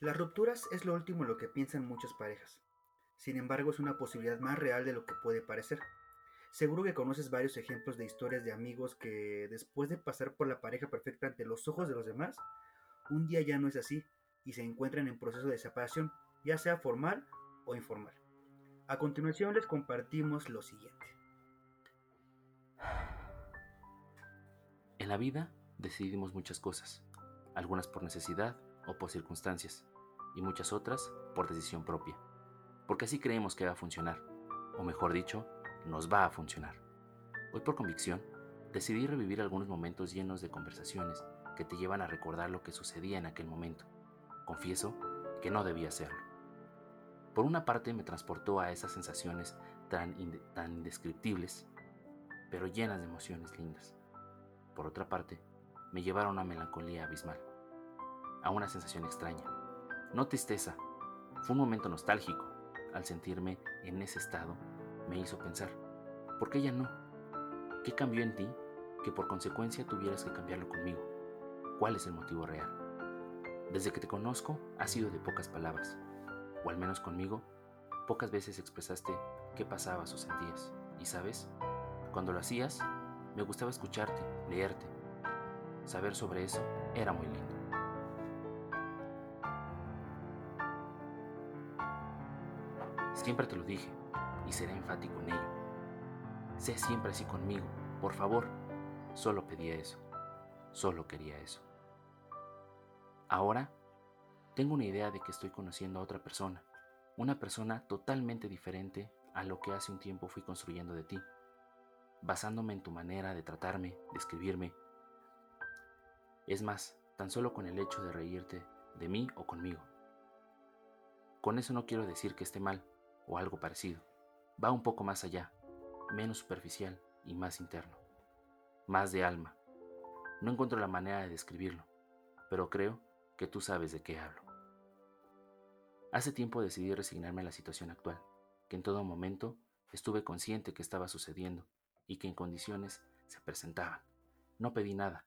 Las rupturas es lo último en lo que piensan muchas parejas. Sin embargo, es una posibilidad más real de lo que puede parecer. Seguro que conoces varios ejemplos de historias de amigos que después de pasar por la pareja perfecta ante los ojos de los demás, un día ya no es así y se encuentran en proceso de separación, ya sea formal o informal. A continuación les compartimos lo siguiente. En la vida decidimos muchas cosas, algunas por necesidad o por circunstancias, y muchas otras por decisión propia, porque así creemos que va a funcionar, o mejor dicho, nos va a funcionar. Hoy por convicción, decidí revivir algunos momentos llenos de conversaciones que te llevan a recordar lo que sucedía en aquel momento. Confieso que no debía hacerlo. Por una parte me transportó a esas sensaciones tan, tan indescriptibles, pero llenas de emociones lindas. Por otra parte, me llevaron a una melancolía abismal, a una sensación extraña. No tristeza, fue un momento nostálgico. Al sentirme en ese estado, me hizo pensar, ¿por qué ya no? ¿Qué cambió en ti que por consecuencia tuvieras que cambiarlo conmigo? ¿Cuál es el motivo real? Desde que te conozco, has sido de pocas palabras, o al menos conmigo, pocas veces expresaste qué pasabas o sentías. Y sabes, cuando lo hacías, me gustaba escucharte, leerte. Saber sobre eso era muy lindo. Siempre te lo dije y seré enfático en ello. Sé siempre así conmigo, por favor. Solo pedía eso. Solo quería eso. Ahora tengo una idea de que estoy conociendo a otra persona, una persona totalmente diferente a lo que hace un tiempo fui construyendo de ti, basándome en tu manera de tratarme, de escribirme. Es más, tan solo con el hecho de reírte de mí o conmigo. Con eso no quiero decir que esté mal o algo parecido. Va un poco más allá, menos superficial y más interno, más de alma. No encuentro la manera de describirlo, pero creo que tú sabes de qué hablo. Hace tiempo decidí resignarme a la situación actual, que en todo momento estuve consciente que estaba sucediendo y que en condiciones se presentaban. No pedí nada,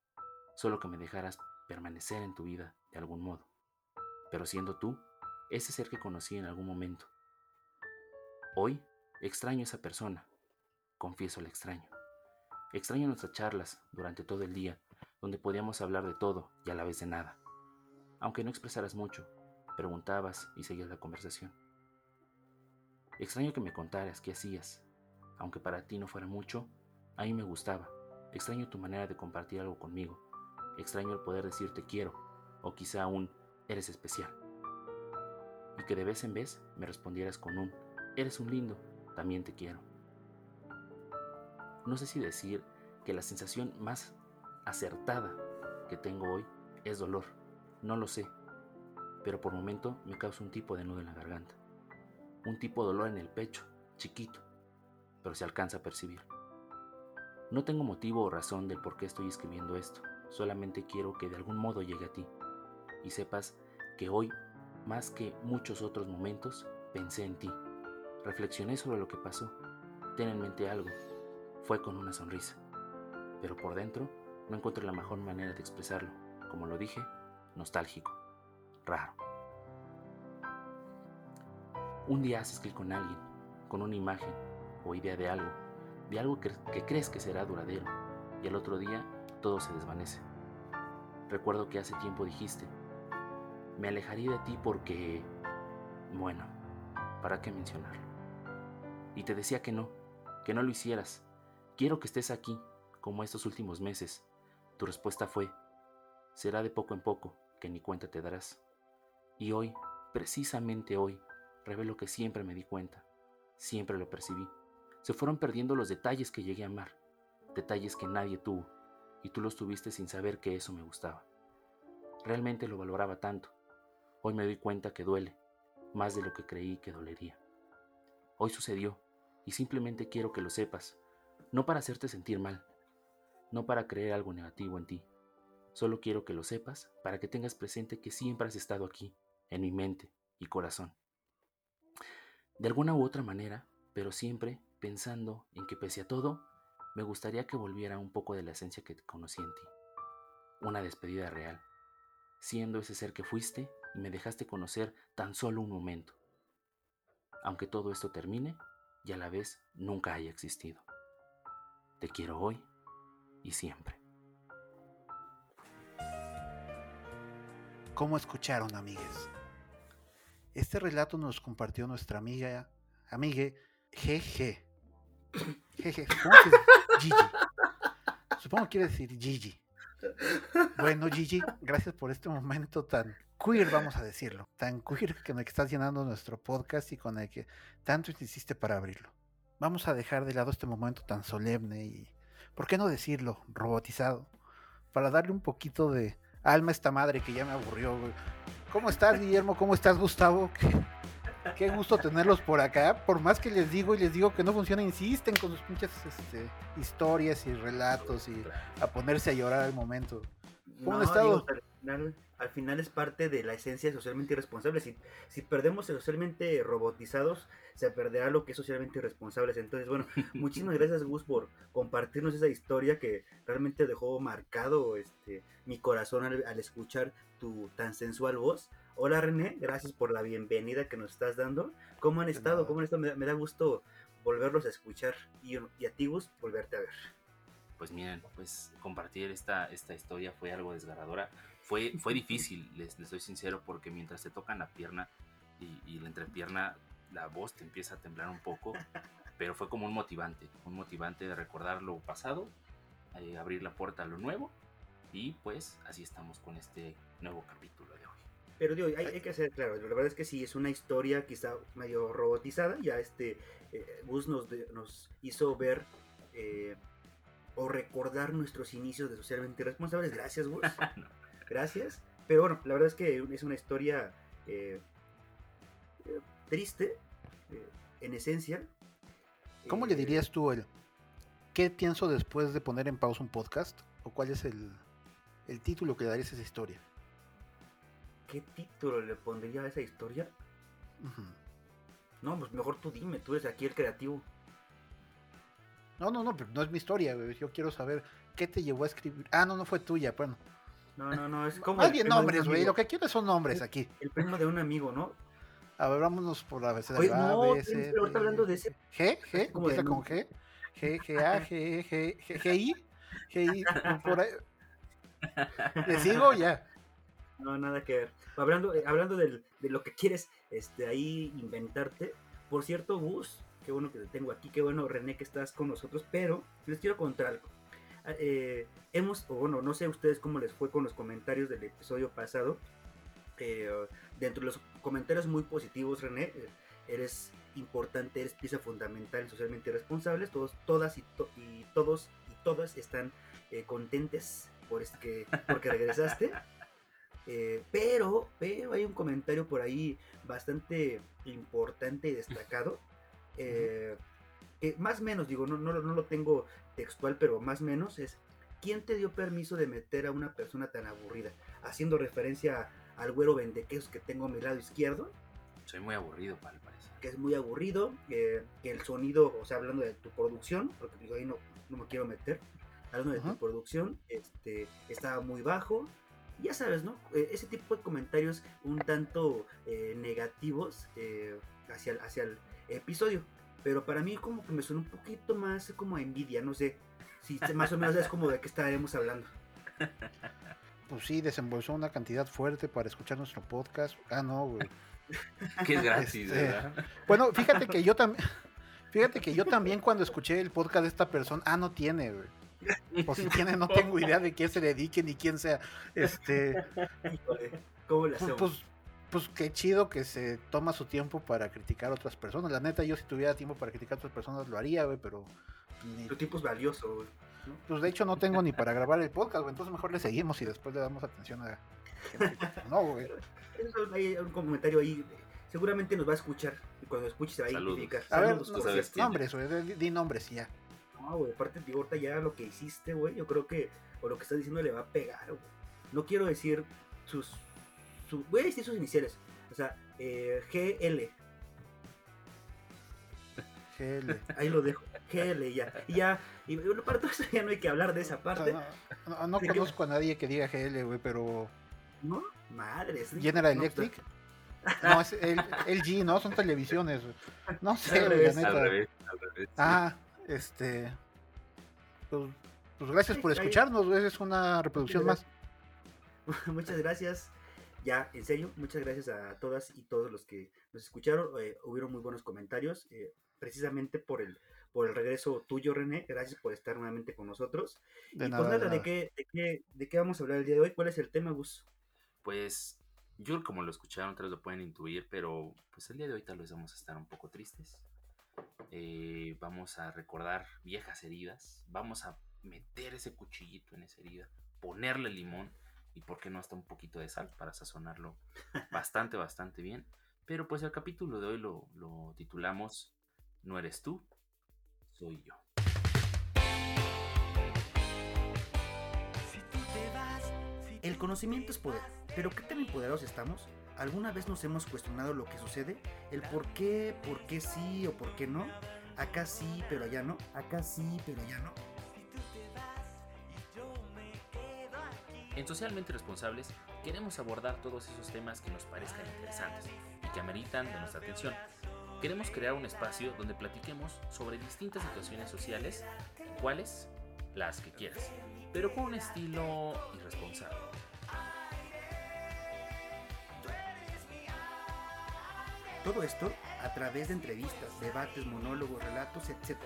solo que me dejaras permanecer en tu vida de algún modo. Pero siendo tú, ese ser que conocí en algún momento. Hoy extraño a esa persona, confieso la extraño. Extraño nuestras charlas durante todo el día, donde podíamos hablar de todo y a la vez de nada. Aunque no expresaras mucho, preguntabas y seguías la conversación. Extraño que me contaras qué hacías, aunque para ti no fuera mucho, a mí me gustaba. Extraño tu manera de compartir algo conmigo. Extraño el poder decirte quiero, o quizá un eres especial. Y que de vez en vez me respondieras con un eres un lindo, también te quiero. No sé si decir que la sensación más acertada que tengo hoy es dolor. No lo sé, pero por momento me causa un tipo de nudo en la garganta. Un tipo de dolor en el pecho, chiquito, pero se alcanza a percibir. No tengo motivo o razón del por qué estoy escribiendo esto, solamente quiero que de algún modo llegue a ti y sepas que hoy, más que muchos otros momentos, pensé en ti, reflexioné sobre lo que pasó, ten en mente algo, fue con una sonrisa, pero por dentro no encuentro la mejor manera de expresarlo, como lo dije, nostálgico, raro. Un día haces clic con alguien, con una imagen, o idea de algo, de algo que, que crees que será duradero, y al otro día todo se desvanece. Recuerdo que hace tiempo dijiste, me alejaría de ti porque... Bueno, ¿para qué mencionarlo? Y te decía que no, que no lo hicieras. Quiero que estés aquí, como estos últimos meses. Tu respuesta fue, será de poco en poco, que ni cuenta te darás. Y hoy, precisamente hoy, revelo que siempre me di cuenta, siempre lo percibí se fueron perdiendo los detalles que llegué a amar, detalles que nadie tuvo, y tú los tuviste sin saber que eso me gustaba. Realmente lo valoraba tanto. Hoy me doy cuenta que duele, más de lo que creí que dolería. Hoy sucedió, y simplemente quiero que lo sepas, no para hacerte sentir mal, no para creer algo negativo en ti, solo quiero que lo sepas para que tengas presente que siempre has estado aquí, en mi mente y corazón. De alguna u otra manera, pero siempre pensando en que pese a todo, me gustaría que volviera un poco de la esencia que conocí en ti. Una despedida real. siendo ese ser que fuiste y me dejaste conocer tan solo un momento. Aunque todo esto termine y a la vez nunca haya existido. Te quiero hoy y siempre. ¿Cómo escucharon, amigues? Este relato nos compartió nuestra amiga, amigue GG. GG, supongo Gigi. Supongo que quiere decir Gigi. Bueno, Gigi, gracias por este momento tan queer, vamos a decirlo. Tan queer que me estás llenando nuestro podcast y con el que tanto hiciste para abrirlo. Vamos a dejar de lado este momento tan solemne y, ¿por qué no decirlo? Robotizado. Para darle un poquito de alma a esta madre que ya me aburrió, ¿Cómo estás, Guillermo? ¿Cómo estás, Gustavo? Qué, gusto tenerlos por acá. Por más que les digo y les digo que no funciona, insisten con sus pinches este, historias y relatos y a ponerse a llorar al momento. ¿Cómo han estado? Al final es parte de la esencia socialmente irresponsable. Si, si perdemos el socialmente robotizados, se perderá lo que es socialmente irresponsables. Entonces, bueno, muchísimas gracias Gus por compartirnos esa historia que realmente dejó marcado este, mi corazón al, escuchar tu tan sensual voz. Hola René, gracias por la bienvenida que nos estás dando. ¿Cómo han estado? ¿Cómo han estado? Me, da gusto volverlos a escuchar y, y a ti Gus volverte a ver pues miren, pues compartir esta, esta historia fue algo desgarradora. Fue, fue difícil, les, les soy sincero, porque mientras te tocan la pierna y, la entrepierna, la voz te empieza a temblar un poco, pero fue como un motivante, un motivante de recordar lo pasado, eh, abrir la puerta a lo nuevo, y pues así estamos con este nuevo capítulo de hoy. Pero digo, hay, que ser claro, la verdad es que sí, es una historia quizá medio robotizada, ya este eh, Gus nos, nos hizo ver... Eh, o recordar nuestros inicios de socialmente responsables. Gracias, Gus. Gracias. Pero bueno, la verdad es que es una historia eh, eh, triste, eh, en esencia. ¿Cómo le dirías tú el qué pienso después de poner en pausa un podcast? ¿O cuál es el, título que le darías a esa historia? ¿Qué título le pondría a esa historia? No, pues mejor tú dime, tú eres aquí el creativo. No, no, no, pero no es mi historia, güey. Yo quiero saber qué te llevó a escribir. Ah, no, no fue tuya, bueno. No, no, no, es como. Bien nombres, güey. Lo que quiero son nombres aquí. El primo de un amigo, ¿no? A ver, vámonos por la vez. no, pero está hablando de ese. G, G, ¿cómo está con G? G, G, A, G, G, G, G, I. G, I, por ahí. ¿Le sigo ya? No, nada que ver. Hablando, eh, hablando de lo que quieres este, ahí inventarte. Por cierto, Gus, qué bueno que te tengo aquí, qué bueno René que estás con nosotros, pero les quiero contar algo. Ah, eh, hemos, o bueno, no sé a ustedes cómo les fue con los comentarios del episodio pasado. Eh, dentro de los comentarios muy positivos, René, eh, eres importante, eres pieza fundamental socialmente responsables. Todos, todas y, y todos y todas están contentes por este porque regresaste. pero, pero hay un comentario por ahí bastante importante y destacado eh, más o menos, digo, no, no, no lo tengo textual, pero más o menos es, ¿quién te dio permiso de meter a una persona tan aburrida? Haciendo referencia al güero vendequesos que tengo a mi lado izquierdo. Soy muy aburrido, para parece. Que es muy aburrido, que el sonido, o sea, hablando de tu producción, porque digo, ahí no, no me quiero meter, hablando de tu producción, este, estaba muy bajo, ya sabes, ¿no? Eh, ese tipo de comentarios un tanto eh, negativos hacia, hacia el episodio. Pero para mí como que me suena un poquito más como a envidia, no sé. Si más o menos es como de qué estaremos hablando. Pues sí, desembolsó una cantidad fuerte para escuchar nuestro podcast. Ah, no, güey. Que es gratis, este, Bueno, fíjate que yo también... Fíjate que yo también cuando escuché el podcast de esta persona... Ah, no tiene, güey. O si tiene, no tengo idea de quién se dedique ni quién sea. Este... ¿Cómo le pues, hacemos? Pues, pues qué chido que se toma su tiempo para criticar a otras personas. La neta, yo si tuviera tiempo para criticar a otras personas lo haría, güey, pero... Tu tiempo es valioso, güey. Pues de hecho no tengo ni para grabar el podcast, güey, entonces mejor le seguimos y después le damos atención a... No, güey. Hay un comentario ahí, seguramente nos va a escuchar y cuando escuche se va a identificar. A ver, nombres, güey, di nombres y ya. No, güey, aparte de ahorita ya lo que hiciste, güey, yo creo que, o lo que estás diciendo le va a pegar, güey. No quiero decir sus voy a decir sus iniciales. O sea, eh, GL. GL. Ahí lo dejo. GL ya. Y ya. Y para todo eso ya no hay que hablar de esa parte. No, conozco a nadie que diga GL, güey, pero. ¿no? Madres. General no, Electric. No, es el, LG, ¿no? Son televisiones. No sé, güey, la Al neta. revés, al revés. sí. Ah, este. Pues, pues gracias por escucharnos, güey. Es una reproducción más. Muchas gracias. Ya, en serio, muchas gracias a todas y todos los que nos escucharon. eh, hubieron muy buenos comentarios, eh, precisamente por el, por el regreso tuyo, René. Gracias por estar nuevamente con nosotros. De y nada, pues de nada, ¿de, qué, de, qué, ¿de qué vamos a hablar el día de hoy? ¿Cuál es el tema, Gus? Pues yo como lo escucharon, tal vez lo pueden intuir, pero pues el día de hoy tal vez vamos a estar un poco tristes. Eh, vamos a recordar viejas heridas, vamos a meter ese cuchillito en esa herida, ponerle limón y por qué no hasta un poquito de sal para sazonarlo bastante, bastante bien. Pero pues el capítulo de hoy lo, lo titulamos No eres tú, soy yo. El conocimiento es poder, pero ¿qué tan empoderados estamos? ¿Alguna vez nos hemos cuestionado lo que sucede? ¿El por qué, por qué sí o por qué no? Acá sí, pero allá no. Acá sí, pero allá no. En Socialmente Responsables queremos abordar todos esos temas que nos parezcan interesantes y que ameritan de nuestra atención. Queremos crear un espacio donde platiquemos sobre distintas situaciones sociales, cuáles, las que quieras, pero con un estilo irresponsable. Todo esto a través de entrevistas, debates, monólogos, relatos, etc.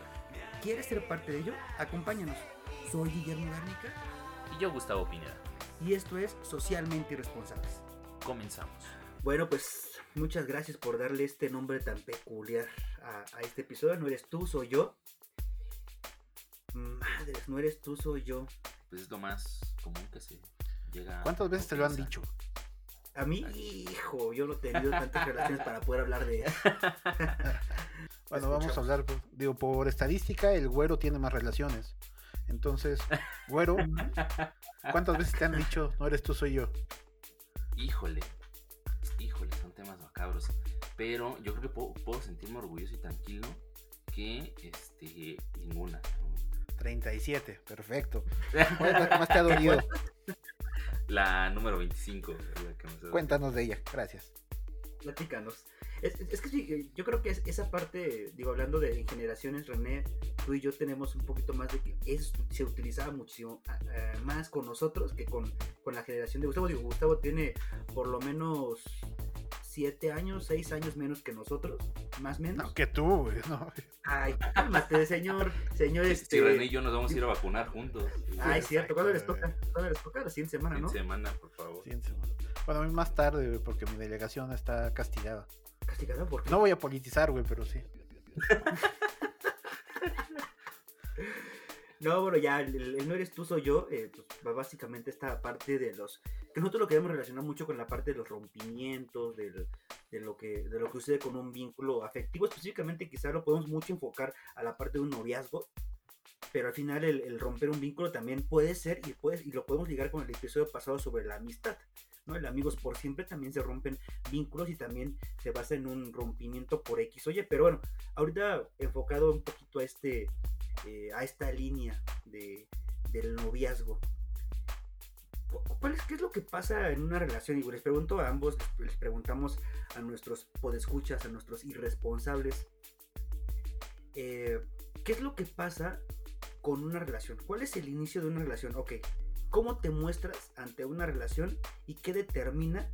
¿Quieres ser parte de ello? Acompáñanos. Soy Guillermo Garnica Y yo, Gustavo Pineda, y esto es Socialmente Irresponsables. comenzamos. Bueno, pues muchas gracias por darle este nombre tan peculiar a, a este episodio. No eres tú, soy yo. Madres, no eres tú, soy yo. Pues es lo más común que se llega a ¿Cuántas veces te lo han dicho? A mí, hijo, yo no he tenido tantas relaciones para poder hablar de Bueno, vamos a hablar, digo, por estadística, el güero tiene más relaciones. Entonces, güero, ¿cuántas veces te han dicho, no eres tú, soy yo? Híjole, híjole, son temas macabros. Pero yo creo que puedo, puedo sentirme orgulloso y tranquilo que este, ninguna. ¿no? 37, perfecto. ¿Cuál es la que más te ha dolido? La número 25. es la que nos ha- Cuéntanos de ella, gracias. Platícanos. Es, es- es que sí, eh, yo creo que es- esa parte, digo, hablando de en generaciones, René, tú y yo tenemos un poquito más de que eso se utilizaba muchísimo más con nosotros que con, con la generación de Gustavo. Digo, Gustavo tiene por lo menos siete años, seis años menos que nosotros, más o menos. No, que tú, güey, no. Ay, cálmate, señor, señor, Si este... René y yo nos vamos a ir a vacunar juntos. Ay, cierto, ¿cuándo les toca? ¿Cuándo les toca? La siguiente semana, ¿no? semana, por favor. Sí, sí, bueno. A mí más tarde, porque mi delegación está castigada. Castigada No voy a politizar, güey, pero sí. No, bueno, ya, el, no eres tú, soy yo, eh, pues básicamente esta parte de los... Que nosotros lo queremos relacionar mucho con la parte de los rompimientos, del- de, lo que, de lo que sucede con un vínculo afectivo. Específicamente quizá lo podemos mucho enfocar a la parte de un noviazgo, pero al final el, el romper un vínculo también puede ser, y, puede, y lo podemos ligar con el episodio pasado sobre la amistad. El amigos por siempre también se rompen vínculos y también se basa en un rompimiento por X. Oye, pero bueno, ahorita enfocado un poquito a este eh, a esta línea de, del noviazgo. Cu- ¿Cuál es, ¿Qué es lo que pasa en una relación? Y les pregunto a ambos, les preguntamos a nuestros podescuchas, a nuestros irresponsables, eh, ¿qué es lo que pasa con una relación? ¿Cuál es el inicio de una relación? Ok, ¿cómo te muestras ante una relación y qué determina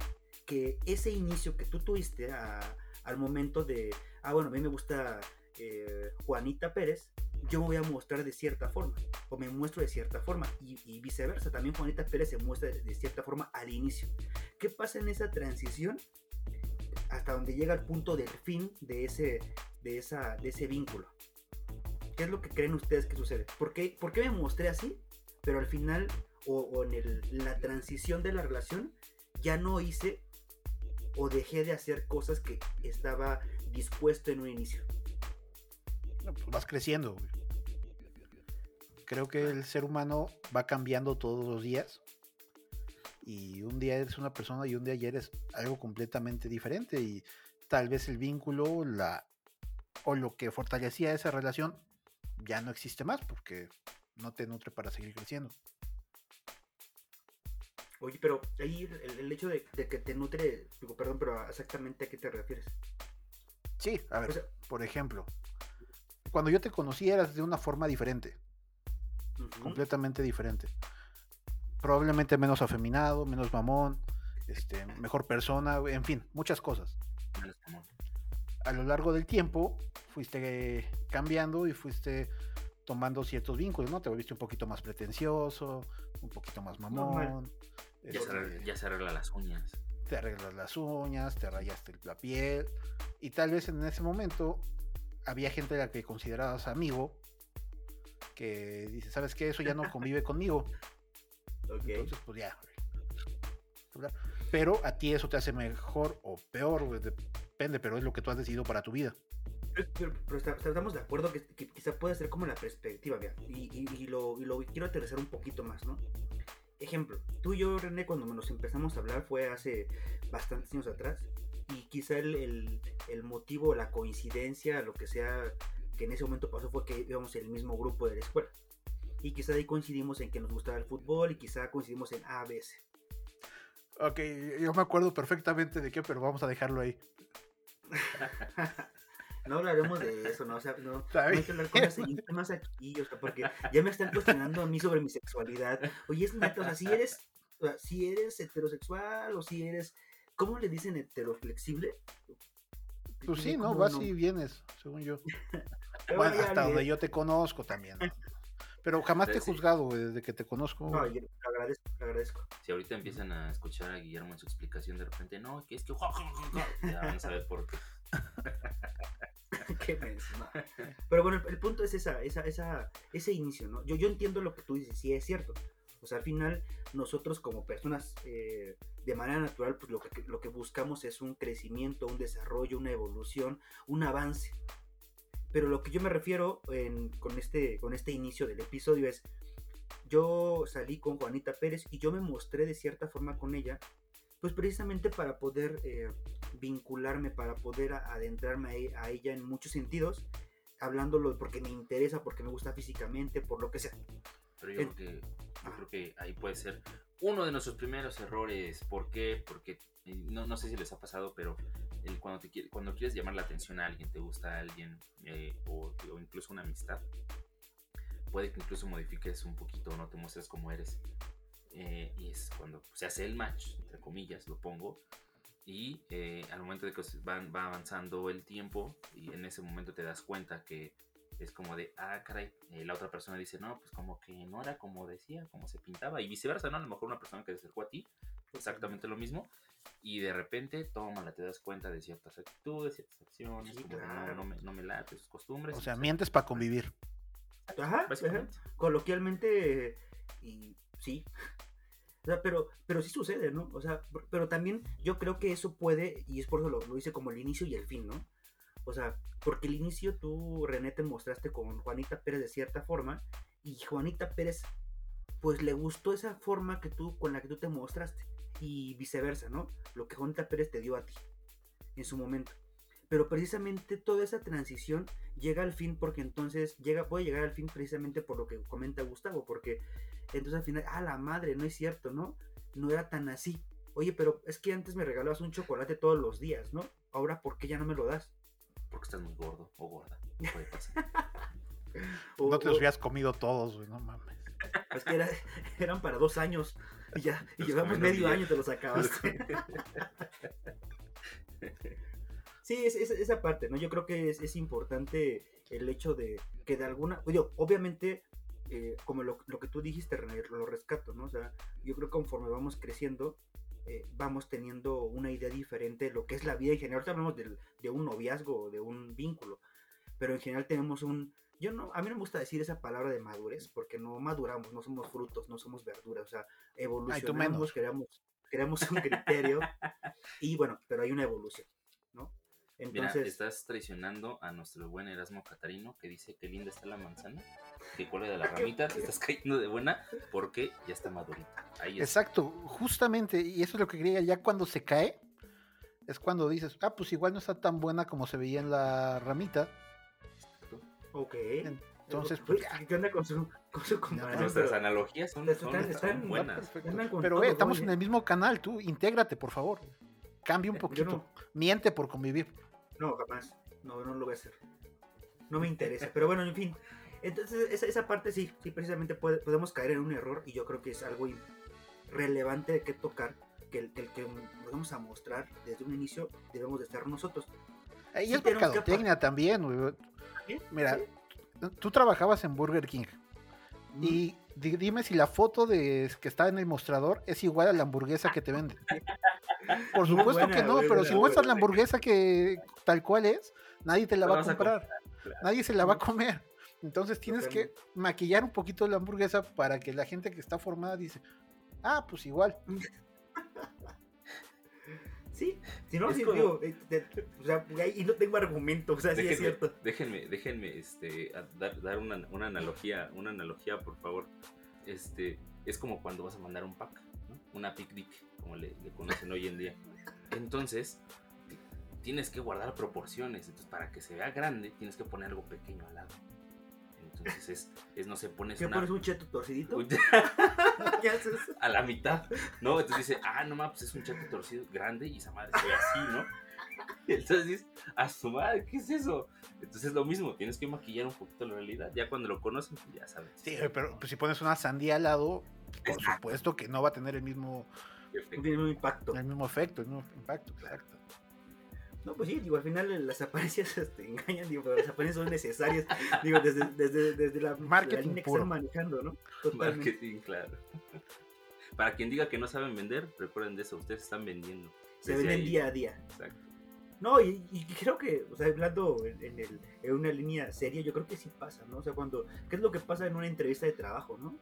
que ese inicio que tú tuviste a- al momento de, ah, bueno, a mí me gusta eh, Juanita Pérez, yo me voy a mostrar de cierta forma, o me muestro de cierta forma, y, y viceversa, también Juanita Pérez se muestra de, de cierta forma al inicio. ¿Qué pasa en esa transición hasta donde llega el punto del fin de ese, de esa, de ese vínculo? ¿Qué es lo que creen ustedes que sucede? ¿Por qué, por qué me mostré así? Pero al final, o, en el- la transición de la relación, ya no hice o dejé de hacer cosas que estaba dispuesto en un inicio. Pues vas creciendo. Creo que el ser humano va cambiando todos los días. Y un día eres una persona y un día ya eres algo completamente diferente. Y tal vez el vínculo, la o lo que fortalecía esa relación ya no existe más porque no te nutre para seguir creciendo. Oye, pero ahí el, el hecho de, de, que te nutre, digo, perdón, pero exactamente a qué te refieres. Sí, a ver, o sea, por ejemplo, cuando yo te conocí eras de una forma diferente, uh -huh. completamente diferente. Probablemente menos afeminado, menos mamón, este, mejor persona, en fin, muchas cosas. A lo largo del tiempo fuiste cambiando y fuiste tomando ciertos vínculos, ¿no? Te volviste un poquito más pretencioso, un poquito más mamón. Ya, este, se, ya se arregla las uñas. Te arreglas las uñas, te rayaste la piel. Y tal vez en ese momento había gente a la que considerabas amigo que dice, ¿sabes qué? Eso ya no convive conmigo. Okay. Entonces, pues ya. Pero a ti eso te hace mejor o peor, depende, pero es lo que tú has decidido para tu vida. Pero, pero estamos de acuerdo que, que, quizá puede ser como la perspectiva, ¿vea? Y, y, y, lo, y lo quiero aterrizar un poquito más, ¿no? Ejemplo, tú y yo, René, cuando nos empezamos a hablar fue hace bastantes años atrás, y quizá el, el, el motivo, la coincidencia, lo que sea que en ese momento pasó fue que íbamos en el mismo grupo de la escuela. Y quizá ahí coincidimos en que nos gustaba el fútbol y quizá coincidimos en A, B, C. Ok, yo me acuerdo perfectamente de qué, pero vamos a dejarlo ahí. no hablaremos de eso, ¿no? O sea, no, no hay que hablar cosas íntimas aquí, o sea, porque ya me están cuestionando a mí sobre mi sexualidad. Oye, es neta, o sea, si eres, o sea, si eres heterosexual o si eres, ¿cómo le dicen heteroflexible? Pues sí, ¿no? Vas no? y vienes, según yo. bueno, hasta donde yo te conozco también. ¿no? Pero jamás te he juzgado desde que te conozco. No, yo agradezco, agradezco. Si ahorita empiezan a escuchar a Guillermo en su explicación, de repente, no, que es que. Ya van a saber por qué. qué no. Pero bueno, el, punto es esa, esa, esa, ese inicio, ¿no? Yo, yo entiendo lo que tú dices, sí es cierto. O sea, al final, nosotros como personas, eh, de manera natural, pues lo que, lo que buscamos es un crecimiento, un desarrollo, una evolución, un avance. Pero lo que yo me refiero con, este, con este inicio del episodio es, yo salí con Juanita Pérez y yo me mostré de cierta forma con ella, pues precisamente para poder eh, vincularme, para poder adentrarme a, a, ella en muchos sentidos, hablándolo porque me interesa, porque me gusta físicamente, por lo que sea. Pero yo, creo que, yo creo que ahí puede ser uno de nuestros primeros errores. ¿Por qué? Porque no, no sé si les ha pasado, pero el, cuando, te, cuando quieres llamar la atención a alguien, te gusta a alguien eh, o, o, incluso una amistad, puede que incluso modifiques un poquito, no te muestres como eres. Eh, y es cuando se hace el match, entre comillas, lo pongo. Y eh, al momento de que van, va avanzando el tiempo, y en ese momento te das cuenta que es como de, ah, caray, eh, la otra persona dice, no, pues como que no era como decía, como se pintaba, y viceversa, ¿no? A lo mejor una persona que se acercó a ti, exactamente lo mismo, y de repente, tómala, te das cuenta de ciertas actitudes, ciertas acciones, sí, como claro. no, no, me, no me late sus costumbres. O sea, mientes para convivir. Ajá, ajá, coloquialmente, y sí. O sea, pero, pero sí sucede, ¿no? O sea, pero también yo creo que eso puede, y es por eso lo, lo hice como el inicio y el fin, ¿no? O sea, porque el inicio tú, René, te mostraste con Juanita Pérez de cierta forma, y Juanita Pérez, pues le gustó esa forma que tú, con la que tú te mostraste, y viceversa, ¿no? Lo que Juanita Pérez te dio a ti, en su momento. Pero precisamente toda esa transición llega al fin porque entonces llega, puede llegar al fin precisamente por lo que comenta Gustavo, porque entonces al final, ah, la madre, no es cierto, ¿no? No era tan así. Oye, pero es que antes me regalabas un chocolate todos los días, ¿no? Ahora, ¿por qué ya no me lo das? Porque estás muy gordo o gorda. No puede pasar. o, no te los habías comido todos, güey, no mames. Es que era, eran para dos años y ya y llevamos medio año te los acabaste. sí, es, es, esa parte, ¿no? Yo creo que es, es, importante el hecho de que de alguna. Obviamente, eh, como lo, lo, que tú dijiste, René, lo rescato, ¿no? O sea, yo creo que conforme vamos creciendo, eh, vamos teniendo una idea diferente de lo que es la vida en general. Ahorita hablamos de, de un noviazgo, de un vínculo, pero en general tenemos un. Yo no, a mí no me gusta decir esa palabra de madurez, porque no maduramos, no somos frutos, no somos verduras, o sea, evolucionamos, creamos, creamos un criterio, y bueno, pero hay una evolución. Entonces, Mira, estás traicionando a nuestro buen Erasmo Catarino que dice que linda está la manzana, que cuelga de la ramita, te estás cayendo de buena porque ya está madurita. Ahí Exacto, justamente, y eso es lo que quería, ya cuando se cae, es cuando dices, ah, pues igual no está tan buena como se veía en la ramita. Ok. Entonces, pues ya. ¿Qué onda con su, con su comparación? Nuestras analogías son, Están- son- están- son buenas. Pero eh, estamos en el mismo canal, tú intégrate, por favor. Cambia un Yo poquito. no. Miente por convivir. No, jamás. No, no lo voy a hacer. No me interesa. Pero bueno, en fin. Entonces, esa, esa parte sí, sí, precisamente puede- podemos caer en un error y yo creo que es algo relevante que tocar, que el, el que nos vamos a mostrar desde un inicio debemos de estar nosotros. Eh, Y Sí es mercadotecnia también. Mira, Sí. tú trabajabas en Burger King. Y di- dime si la foto de que está en el mostrador es igual a la hamburguesa que te venden. Por supuesto buena, que no, pero buena, si muestras la hamburguesa que tal cual es, nadie te la va a comprar. Claro. Nadie se la va a comer. Entonces tienes que maquillar un poquito la hamburguesa para que la gente que está formada dice, ah, pues igual. Sí, si no, Es sí, como- digo, eh, de- o sea, ahí no tengo argumento, o sea, sí es cierto. déjenme, déjenme este, dar, dar una, una analogía, una analogía, por favor. Este, es como cuando vas a mandar un pack, ¿no? Una picnic, como le, le conocen hoy en día. Entonces, ti- tienes que guardar proporciones. Entonces, para que se vea grande, tienes que poner algo pequeño al lado. Entonces, es, es no sé, pones ¿Qué una... pones un cheto torcidito? un- ¿Qué haces? a la mitad, ¿no? Entonces dice, ah, no mames, pues es un chato torcido grande y esa madre se ve así, ¿no? Y entonces dices, a su madre, ¿qué es eso? Entonces es lo mismo, tienes que maquillar un poquito la realidad. Ya cuando lo conocen, pues ya sabes. Sí, pero pues, si pones una sandía al lado, por supuesto que no va a tener el mismo, tiene un impacto. el mismo efecto, el mismo impacto. Exacto. No, pues sí, digo, al final las apariencias este, engañan, digo, pero las apariencias son necesarias, digo, desde, desde, desde la, la Marketing línea que están manejando, ¿no? Totalmente. Marketing, claro. Para quien diga que no saben vender, recuerden de eso, ustedes están vendiendo. Se venden ahí. día a día. Exacto. No, y, y creo que, o sea, hablando en, en el- en una línea seria, yo creo que sí pasa, ¿no? O sea, cuando, ¿qué es lo que pasa en una entrevista de trabajo, ¿no?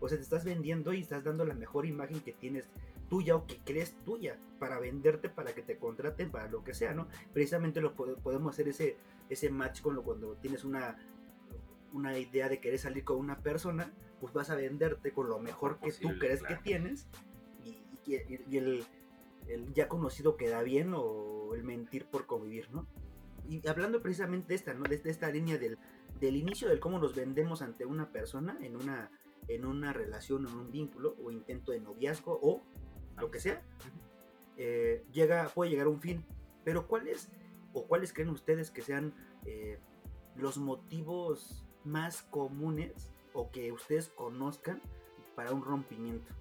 O sea, te estás vendiendo y estás dando la mejor imagen que tienes tuya o que crees tuya para venderte, para que te contraten, para lo que sea, ¿no? Precisamente lo pode- podemos hacer ese, ese match con lo cuando tienes una, una idea de querer salir con una persona, pues vas a venderte con lo mejor que tú crees claro. que tienes y, y el, el ya conocido queda bien o el mentir por convivir, ¿no? Y hablando precisamente de esta, ¿no? De esta línea del, del inicio del cómo nos vendemos ante una persona en una, en una relación, en un vínculo o intento de noviazgo o lo que sea, eh, llega, puede llegar a un fin. Pero ¿cuáles o cuáles creen ustedes que sean eh, los motivos más comunes o que ustedes conozcan para un rompimiento?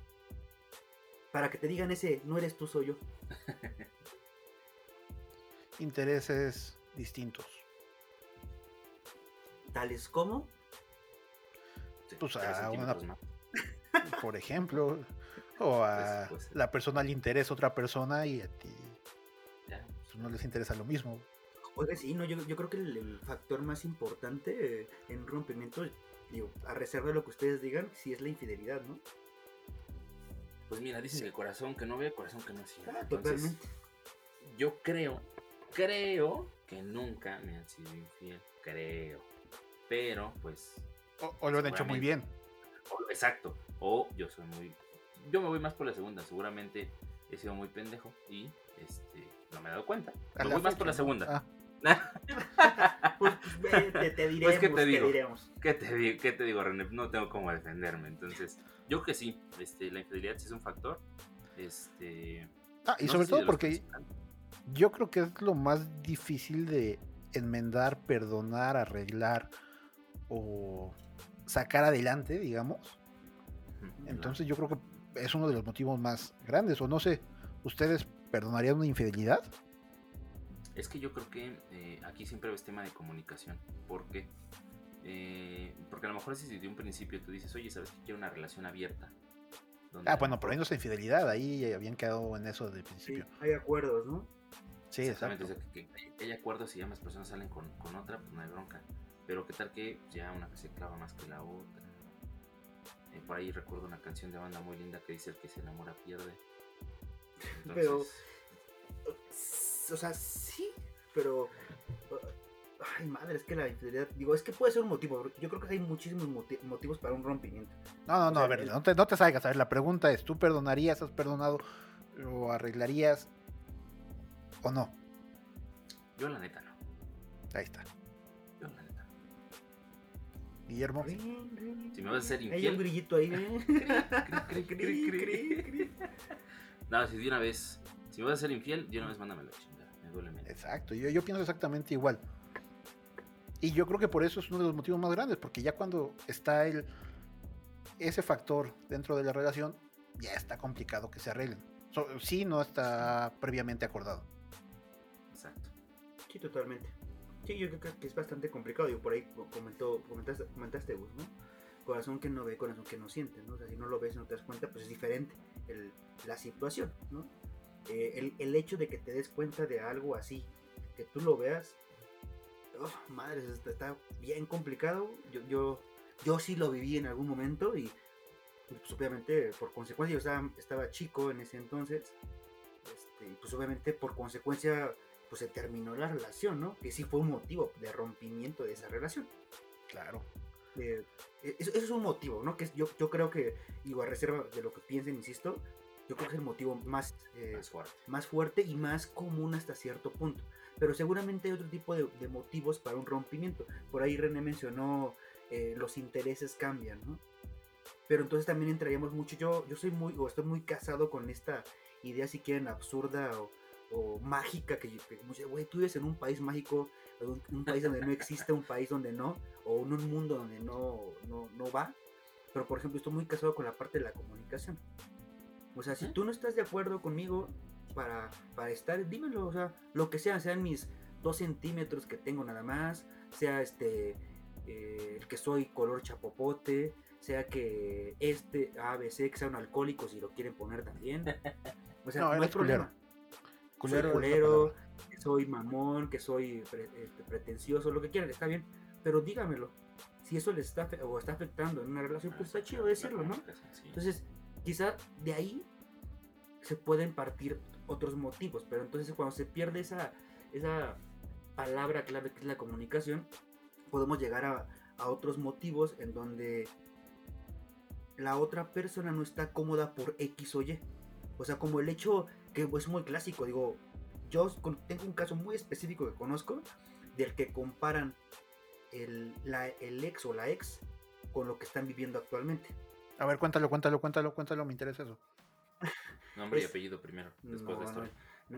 Para que te digan ese, no eres tú, soy yo. Intereses distintos. Tales como, Pues, a una- por ejemplo, o a Pues, pues, la persona le interesa a otra persona y a ti Ya. pues, no les interesa lo mismo. oiga, sí, no, yo, yo creo que el, el factor más importante eh, en un rompimiento, digo, a reserva de lo que ustedes digan, sí es la infidelidad, ¿no? Pues mira, dicen que el corazón que no ve, el corazón que no siente. Ah, Entonces, totalmente. yo creo, creo que nunca me han sido infiel. Creo. Pero, pues. O, o lo han hecho muy bien. o- exacto. O yo soy muy. Yo me voy más por la segunda. Seguramente he sido muy pendejo y este no me he dado cuenta. Me voy más por la ¿no? segunda. Ah, Pues, ve, te, te diremos, ¿qué te digo? diremos. ¿Qué te, di- ¿Qué te digo, René? No tengo cómo defenderme. Entonces, yo que sí. Este, la infidelidad sí es un factor. Este. ah, y no sobre todo porque yo creo que es lo más difícil de enmendar, perdonar, arreglar o sacar adelante, digamos. Entonces yo creo que es uno de los motivos más grandes. O no sé, ¿ustedes perdonarían una infidelidad? Es que yo creo que eh, aquí siempre es tema de comunicación. ¿Por qué? Eh, porque a lo mejor si desde un principio tú dices, oye, ¿sabes que quiero una relación abierta? Donde Ah, bueno, pero ahí no es infidelidad, ahí habían quedado en eso de Sí, principio. hay acuerdos, ¿no? Sí, Exactamente, exacto. o sea, que, que- que hay acuerdos si ambas personas salen con, con otra, pues no hay bronca. Pero qué tal que ya una se clava más que la otra. Eh, por ahí recuerdo una canción de banda muy linda que dice el que se enamora pierde. Pero- O sea, sí, pero. Ay, madre, es que la infidelidad. Digo, es que puede ser un motivo. Yo creo que hay muchísimos moti- motivos para un rompimiento. No, no, o no, sea, a ver, el- no te, no te salgas. A ver, la pregunta es, ¿tú perdonarías, has perdonado o arreglarías o no? yo la neta no. Ahí está. Guillermo. Si me vas a hacer Hay un infiel. grillito ahí, ¿eh? No, si de una vez. Si me vas a ser infiel, de una vez mándame la chingada. Me duele menos. Exacto, yo, yo pienso exactamente igual. Y yo creo que por eso es uno de los motivos más grandes, porque ya cuando está el, ese factor dentro de la relación, ya está complicado que se arreglen. So- sí, no está previamente acordado. Exacto. Sí, totalmente. Sí, yo creo que es bastante complicado. Yo por ahí co- comentó, comentaste, comentaste Gus, ¿no? Corazón que no ve, corazón que no siente, ¿no? O sea, si no lo ves no te das cuenta, pues es diferente el- la situación, ¿no? Eh, el, el hecho de que te des cuenta de algo así, que tú lo veas, oh, madre, está, está bien complicado. Yo, yo, yo sí lo viví en algún momento y pues, obviamente por consecuencia yo estaba, estaba chico en ese entonces. Este, pues obviamente por consecuencia pues se terminó la relación, ¿no? Que sí fue un motivo de rompimiento de esa relación. Claro. Eh, eso, eso es un motivo, ¿no? Que yo, yo creo que, igual reserva de lo que piensen, insisto, yo creo que es el motivo más, eh, Más fuerte. más fuerte y más común hasta cierto punto. Pero seguramente hay otro tipo de, de motivos para un rompimiento. Por ahí René mencionó eh, los intereses cambian, ¿no? Pero entonces también entraríamos mucho. Yo, yo soy muy, o estoy muy casado con esta idea, si quieren, absurda o, o mágica. Que, que güey, tú vives en un país mágico, un, un país donde no existe, un país donde no, o en un mundo donde no, no, no va. Pero por ejemplo, estoy muy casado con la parte de la comunicación. O sea, si Ujú. tú no estás de acuerdo conmigo para, para estar, dímelo, o sea, lo que sea, sean mis dos centímetros que tengo nada más, sea este, eh, el que soy color chapopote, sea que este ABC que sea un alcohólico si lo quieren poner también. O sea, No, no, hay problema. Culero soy culero, que soy mamón, que soy pre- este, pretencioso, lo que quieran, está bien, pero dígamelo. Si eso les está, o está afectando en una relación, pues está chido decirlo, ¿no? Entonces, quizá de ahí se pueden partir otros motivos, pero entonces cuando se pierde esa, esa palabra clave que es la comunicación, podemos llegar a, a otros motivos en donde la otra persona no está cómoda por X o Y. O sea, como el hecho que es muy clásico, digo, yo tengo un caso muy específico que conozco del que comparan el, la- el ex o la ex con lo que están viviendo actualmente. A ver, cuéntalo, cuéntalo, cuéntalo, cuéntalo, me interesa eso. Nombre y apellido primero, después No, de esto.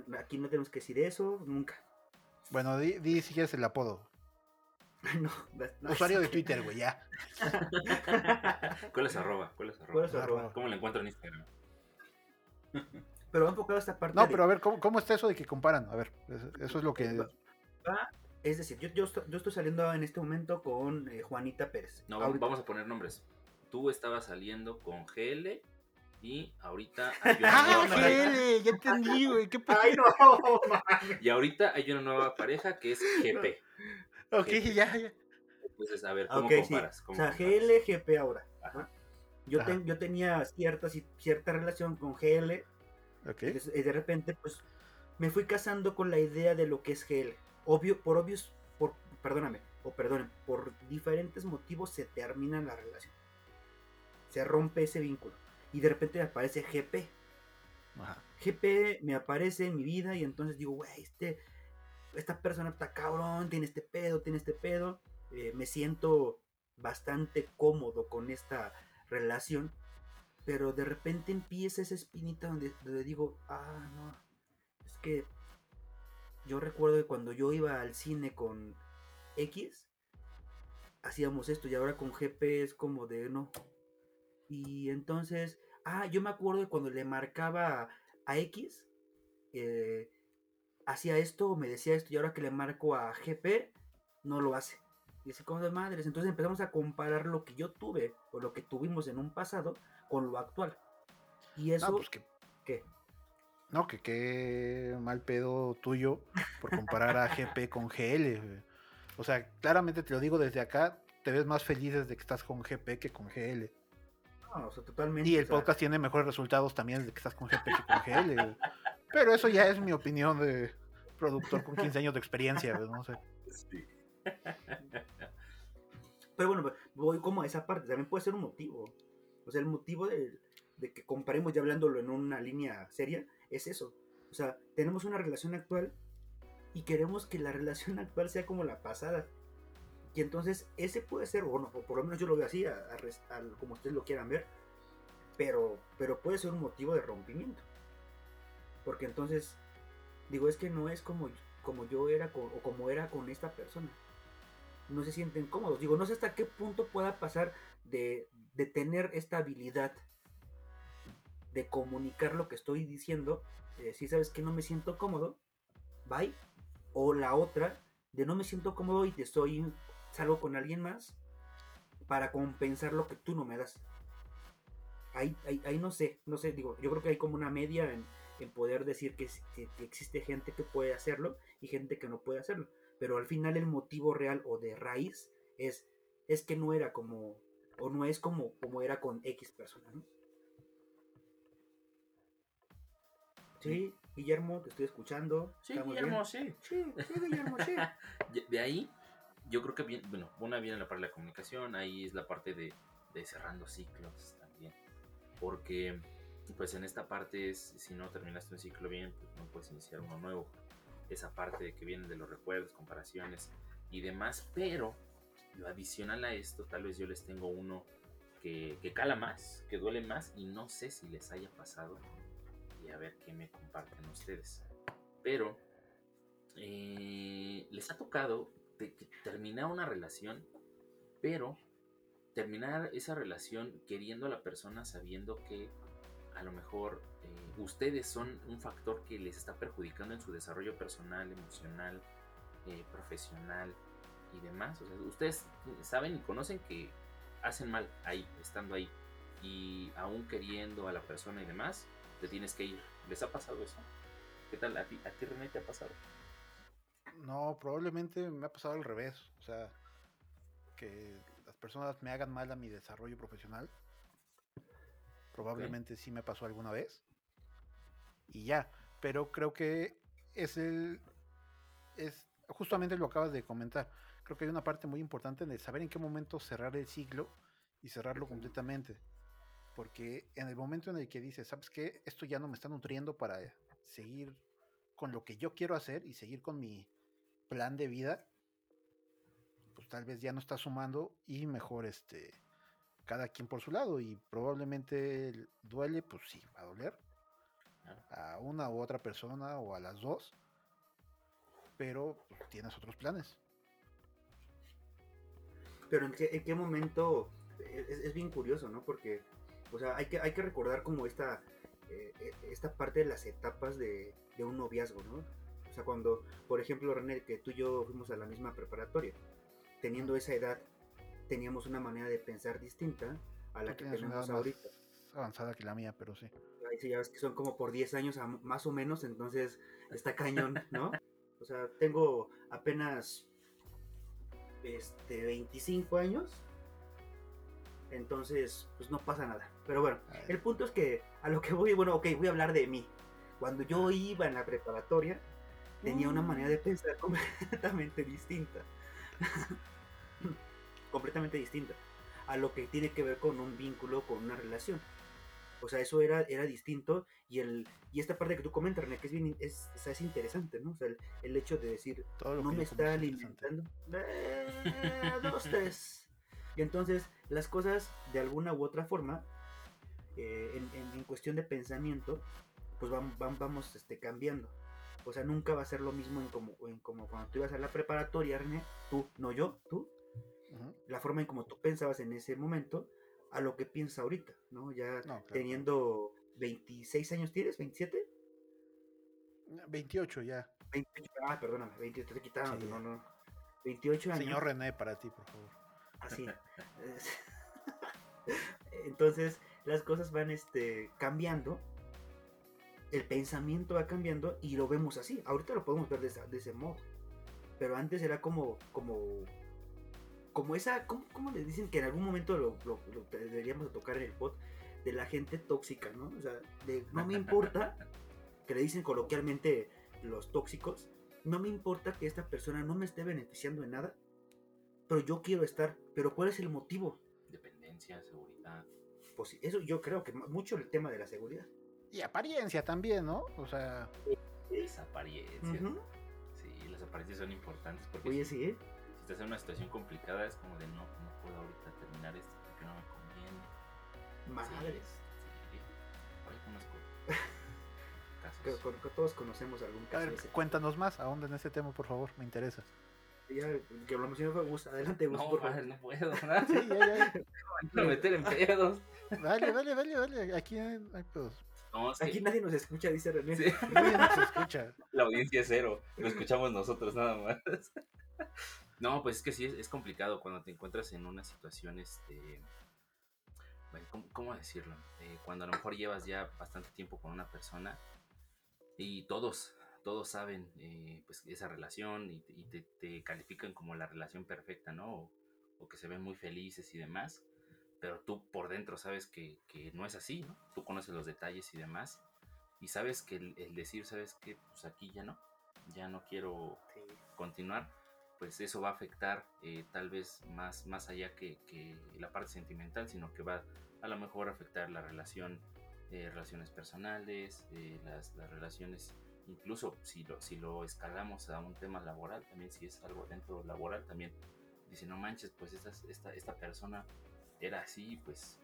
no, aquí no tenemos que decir eso, nunca. Bueno, di, di si quieres el apodo. no, no, Usuario de Twitter, güey, ya. ¿Cuál es arroba? ¿Cuál es arroba? ¿Cuál es Arroba. ¿Cómo la encuentro en Instagram? Pero va enfocado a esta parte. No, de- pero a ver, ¿cómo, cómo está eso de que comparan? A ver, eso- es lo que... va- es decir, yo, yo, estoy, yo estoy saliendo en este momento con eh, Juanita Pérez. No, Ahorita- vamos a poner nombres. Tú estabas saliendo con GL y ahorita hay una ¡Ah, nueva pareja. GL! Ya entendí, güey, qué ¡Ay, no! mames! Y ahorita hay una nueva pareja que es GP. Ok, ya, ya. Entonces, a ver, ¿cómo Ok, sí. comparas? O ¿Cómo sea, comparas? GLGP ahora. Ajá. Yo, Ajá. ten- yo tenía cierta, ci- cierta relación con GL Ok. y de- y de repente pues me fui casando con la idea de lo que es GL. Obvio, por obvios, por, perdóname, o perdonen, por diferentes motivos se termina la relación. Se rompe ese vínculo. Y de repente me aparece GP. Ajá. GP me aparece en mi vida y entonces digo, güey, este, esta persona está cabrón, tiene este pedo, tiene este pedo. eh, me siento bastante cómodo con esta relación, pero de repente empieza esa espinita donde, donde digo, ah, no, es que yo recuerdo que cuando yo iba al cine con X, hacíamos esto y ahora con GP es como de no. Y entonces, ah, yo me acuerdo de cuando le marcaba a X, eh, hacía esto, me decía esto, y ahora que le marco a GP, no lo hace. Y así como de madres. Entonces empezamos a comparar lo que yo tuve o lo que tuvimos en un pasado con lo actual. Y eso, No, pues que, ¿qué? no, que qué mal pedo tuyo por comparar a GP con GL. O sea, claramente te lo digo desde acá, te ves más feliz desde que estás con GP que con GL. No, o sea, totalmente. Y o el sea, podcast tiene mejores resultados también desde que estás con GP que con GL. Pero eso ya es mi opinión de productor con 15 años de experiencia, no sé. Sí. Pero bueno, voy como a esa parte, también puede ser un motivo. O sea, el motivo de, que comparemos ya hablándolo en una línea seria es eso. O sea, tenemos una relación actual y queremos que la relación actual sea como la pasada. Y entonces ese puede ser, o, no, o por lo menos yo lo veo así, como ustedes lo quieran ver, pero, pero puede ser un motivo de rompimiento. Porque entonces, digo, es que no es como, como yo era o como era con esta persona. No se sienten cómodos. Digo, no sé hasta qué punto pueda pasar de, tener esta habilidad de comunicar lo que estoy diciendo, decir, sabes que no me siento cómodo, bye. O la otra, de no me siento cómodo y te estoy, salgo con alguien más para compensar lo que tú no me das. Ahí, ahí, no sé, no sé, digo, yo creo que hay como una media en, poder decir que- que existe gente que puede hacerlo y gente que no puede hacerlo. Pero al final el motivo real o de raíz es, es que no era como, o no es como, como era con X persona, ¿no? Sí, Guillermo, te estoy escuchando. Sí, ¿estamos Guillermo, bien? sí. Sí, sí, Guillermo, sí. De ahí, yo creo que bien, bueno, una viene la parte de la comunicación, ahí es la parte de, de cerrando ciclos también. Porque, pues en esta parte, es, si no terminaste un ciclo bien, pues no puedes iniciar uno nuevo. Esa parte de que viene de los recuerdos, comparaciones y demás, pero adicional a esto, tal vez yo les tengo uno que, que cala más, que duele más y no sé si les haya pasado y a ver qué me comparten ustedes. Pero eh, les ha tocado de que terminar una relación, pero terminar esa relación queriendo a la persona sabiendo que a lo mejor eh, ustedes son un factor que les está perjudicando en su desarrollo personal, emocional, eh, profesional y demás. O sea, ustedes saben y conocen que hacen mal ahí, estando ahí. Y aún queriendo a la persona y demás, te tienes que ir. ¿Les ha pasado eso? ¿Qué tal? ¿A ti, a ti René, te ha pasado? No, probablemente me ha pasado al revés. O sea, que las personas me hagan mal a mi desarrollo profesional. Probablemente sí me pasó alguna vez. Y ya. Pero creo que es el. Es. Justamente lo acabas de comentar. Creo que hay una parte muy importante de saber en qué momento cerrar el ciclo y cerrarlo completamente. Porque en el momento en el que dices, ¿sabes qué? Esto ya no me está nutriendo para seguir con lo que yo quiero hacer y seguir con mi plan de vida, pues tal vez ya no está sumando y mejor este cada quien por su lado y probablemente el- duele, pues sí, va a doler a una u otra persona o a las dos, pero tienes otros planes. Pero en qué, en qué momento es, es bien curioso, ¿no? Porque, o sea, hay que, hay que recordar como esta, eh, eh, esta parte de las etapas de, de un noviazgo, ¿no? O sea, cuando, por ejemplo, René, que tú y yo fuimos a la misma preparatoria, teniendo esa edad, teníamos una manera de pensar distinta a la Tú que tenemos ahorita. avanzada que la mía, pero sí. Ahí sí, ya ves que son como por 10 años más o menos, entonces está cañón, ¿no? O sea, tengo apenas este 25 años. Entonces, pues no pasa nada. Pero bueno, el punto es que a lo que voy, bueno, ok, voy a hablar de mí. Cuando yo iba en la preparatoria, tenía una manera de pensar completamente distinta. completamente distinta a lo que tiene que ver con un vínculo, con una relación. O sea, eso era, era distinto y el y esta parte que tú comentas, René, que es bien es, o sea, es interesante, ¿no? O sea, el, el hecho de decir, no me yo como está es alimentando. Eh, dos, tres. Y entonces las cosas, de alguna u otra forma, eh, en, en- en cuestión de pensamiento, pues van, van- vamos este, cambiando. O sea, nunca va a ser lo mismo en como, en como cuando tú ibas a la preparatoria, René, tú, no yo, tú, Ujú. la forma en como tú pensabas en ese momento, a lo que piensas ahorita, ¿no? Ya No, claro, teniendo 26 años, ¿tienes? ¿27? claro. 28 ya. 28, ah, perdóname, 28, te quitaron, Sí, no, no. 28 años. Señor René, para ti, por favor. Así. Es- Entonces, las cosas van este, cambiando. El pensamiento va cambiando y lo vemos así. Ahorita lo podemos ver de, esa- de ese modo. Pero antes era como. como. Como esa. ¿Cómo, cómo le dicen que en algún momento lo, lo- lo deberíamos de tocar en el pod? De la gente tóxica, ¿no? O sea, de no me importa. que le dicen coloquialmente los tóxicos. No me importa que esta persona no me esté beneficiando en nada pero yo quiero estar. Pero ¿cuál es el motivo? Dependencia, seguridad. Pues sí, eso yo creo que mucho el tema de la seguridad. Y apariencia también, ¿no? O sea, Las apariencias. Ujú. Sí, las apariencias son importantes porque Oye, sí, ¿eh? Si estás en una situación complicada, es como de no, no puedo ahorita terminar esto porque no me conviene. Madres. Sí, Que- casos. con- con- todos conocemos algún A caso ver, de ese. cuéntanos más, ahonda en ese tema, por favor, me interesa. Ya, que lo mencionó fue Gus. Adelante, Gus, No, por favor. no puedo, ¿verdad? Sí, ya, ya. No me meter en pedos. Vale, vale, vale, vale. Aquí hay hay pedos. No, que Aquí nadie nos escucha, dice René. sí, Nadie nos escucha. la audiencia es cero, lo escuchamos nosotros nada más. No, pues es que sí, es, es complicado cuando te encuentras en una situación, este, ¿cómo, cómo decirlo? Eh, cuando a lo mejor llevas ya bastante tiempo con una persona y todos, todos saben eh, pues esa relación y, te- y te, te califican como la relación perfecta, ¿no? O, o que se ven muy felices y demás, pero tú por dentro sabes que, que no es así, ¿no? Tú conoces los detalles y demás y sabes que el, el decir, sabes que pues aquí ya no, ya no quiero Sí. continuar, pues eso va a afectar eh, tal vez más, más allá que, que la parte sentimental, sino que va a lo mejor a afectar la relación, eh, relaciones personales, eh, las, las relaciones, incluso si lo, si lo escalamos a un tema laboral, también si es algo dentro laboral, también dice, no manches, pues esta, esta, esta persona era así, pues,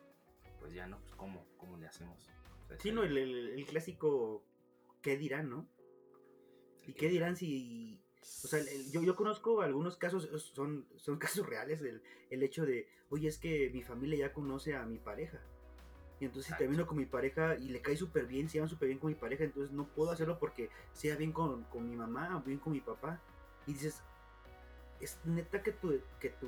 pues ya no, pues cómo, cómo le hacemos. O sea, Sí, no, el, el- el clásico, ¿qué dirán, no? ¿Y qué dirán si... O sea, el- yo, yo conozco algunos casos, son, son casos reales, el, el hecho de, oye, es que mi familia ya conoce a mi pareja. Y entonces si Exacto. termino con mi pareja y le cae súper bien, se llevan súper bien con mi pareja, entonces no puedo hacerlo porque sea bien con, con mi mamá o bien con mi papá. Y dices, es neta que tu, que tu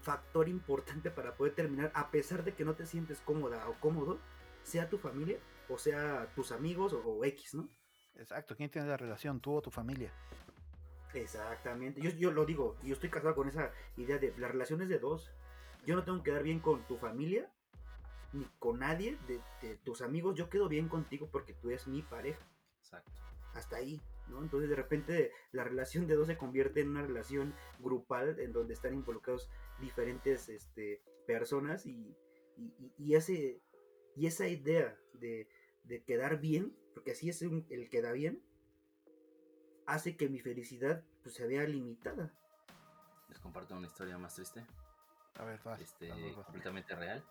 factor importante para poder terminar, a pesar de que no te sientes cómoda o cómodo, sea tu familia o sea tus amigos o, o X, ¿no? Exacto, ¿quién tiene la relación? ¿Tú o tu familia? Exactamente. Yo, yo lo digo, yo estoy casado con esa idea de las relaciones de dos. Yo no tengo que quedar bien con tu familia ni con nadie de, de tus amigos. Yo quedo bien contigo porque tú eres mi pareja. Exacto. Hasta ahí, ¿no? Entonces de repente la relación de dos se convierte en una relación grupal en donde están involucrados diferentes este, personas y, y, y- y ese, y esa idea de, de quedar bien, porque así es un- el queda bien, hace que mi felicidad pues, se vea limitada. Les comparto una historia más triste, A ver, vas. este, vas, vas, vas. completamente real.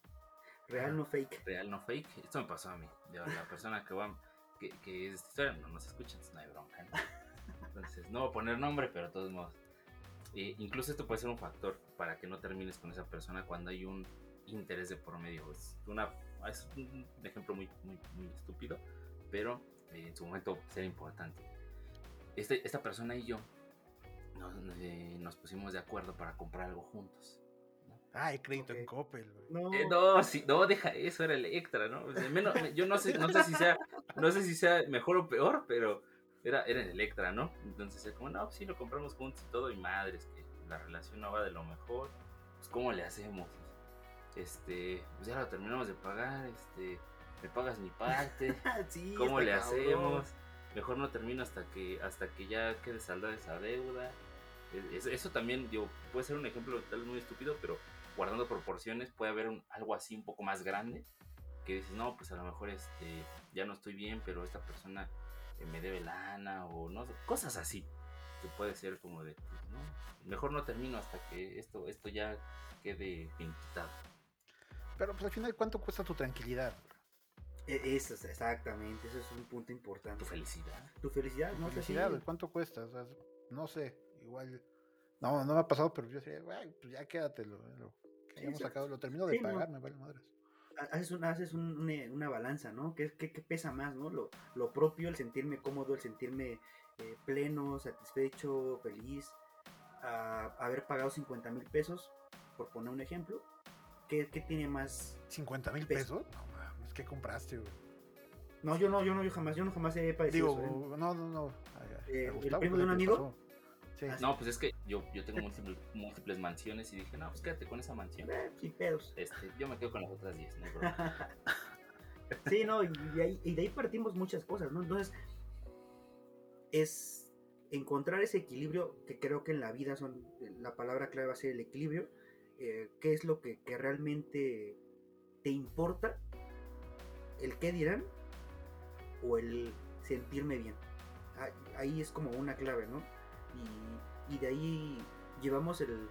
Real, no fake. real, no fake. Esto me pasó a mí. La persona que va, que, que es esta historia, no nos escuchan, no hay bronca. ¿no? Entonces, no voy a poner nombre, pero de todos modos. Eh, incluso esto puede ser un factor para que no termines con esa persona cuando hay un interés de por medio. Es, una, es un ejemplo muy, muy, muy estúpido, pero eh, en su momento será importante. Este, esta persona y yo nos, eh, nos pusimos de acuerdo para comprar algo juntos. Ah, hay crédito en Ok. Coppel, güey. No, Eh, no, sí, no, deja eso, era el extra, ¿no? O sea, menos- yo no sé, no sé si sea, no sé si sea mejor o peor, pero era, era el Electra, ¿no? Entonces como, no, sí lo compramos juntos y todo, y madres, que la relación no va de lo mejor, pues ¿cómo le hacemos? Este, pues ya lo terminamos de pagar, este, me pagas mi parte, sí, ¿cómo le cabrón. hacemos? Mejor no termino hasta que, hasta que ya quede saldada esa deuda. E- Eso, eso también, digo, puede ser un ejemplo tal muy estúpido, pero guardando proporciones puede haber un- algo así un poco más grande que dices, no, pues a lo mejor este, ya no estoy bien, pero esta persona eh, me debe lana o no sé, cosas así que puede ser como de, pues, no, mejor no termino hasta que esto, esto ya quede finiquitado. Pero pues al final, ¿cuánto cuesta tu tranquilidad? E- Eso es exactamente, eso es un punto importante. Tu felicidad. Tu felicidad, Tu no sé felicidad, si- güey, ¿cuánto cuesta? O sea, no sé, igual. No, no me ha pasado, pero yo sería, güey, pues ya quédatelo. Lo que Sí, hayamos exacto. sacado, lo termino de Sí, no. pagar, me vale madres. haces, una, haces un- una, una balanza, ¿no? ¿Qué, qué, qué pesa más, ¿no? Lo, lo propio, el sentirme cómodo, el sentirme eh, pleno, satisfecho, feliz, a haber pagado 50 mil pesos, por poner un ejemplo. ¿Qué, qué tiene más? ¿50 mil Peso. pesos? No mames, ¿qué compraste, güey? No, yo no, yo no, yo jamás, yo no jamás he padecido Digo, eso, ¿eh? no, no, no. ay, ay, Eh, ¿el primo de un ¿qué le amigo? Sí, Ah, No, pues es que yo, yo tengo múltiples, múltiples mansiones y dije, no, pues quédate con esa mansión. Eh, sin pedos. Este, yo me quedo con las otras 10, no. Sí, no, y de, ahí, y de ahí partimos muchas cosas, ¿no? Entonces, es encontrar ese equilibrio que creo que en la vida son, la palabra clave va a ser el equilibrio, eh, qué es lo que, que realmente te importa, el qué dirán o el sentirme bien. Ah, Ahí es como una clave, ¿no? Y, y de ahí llevamos el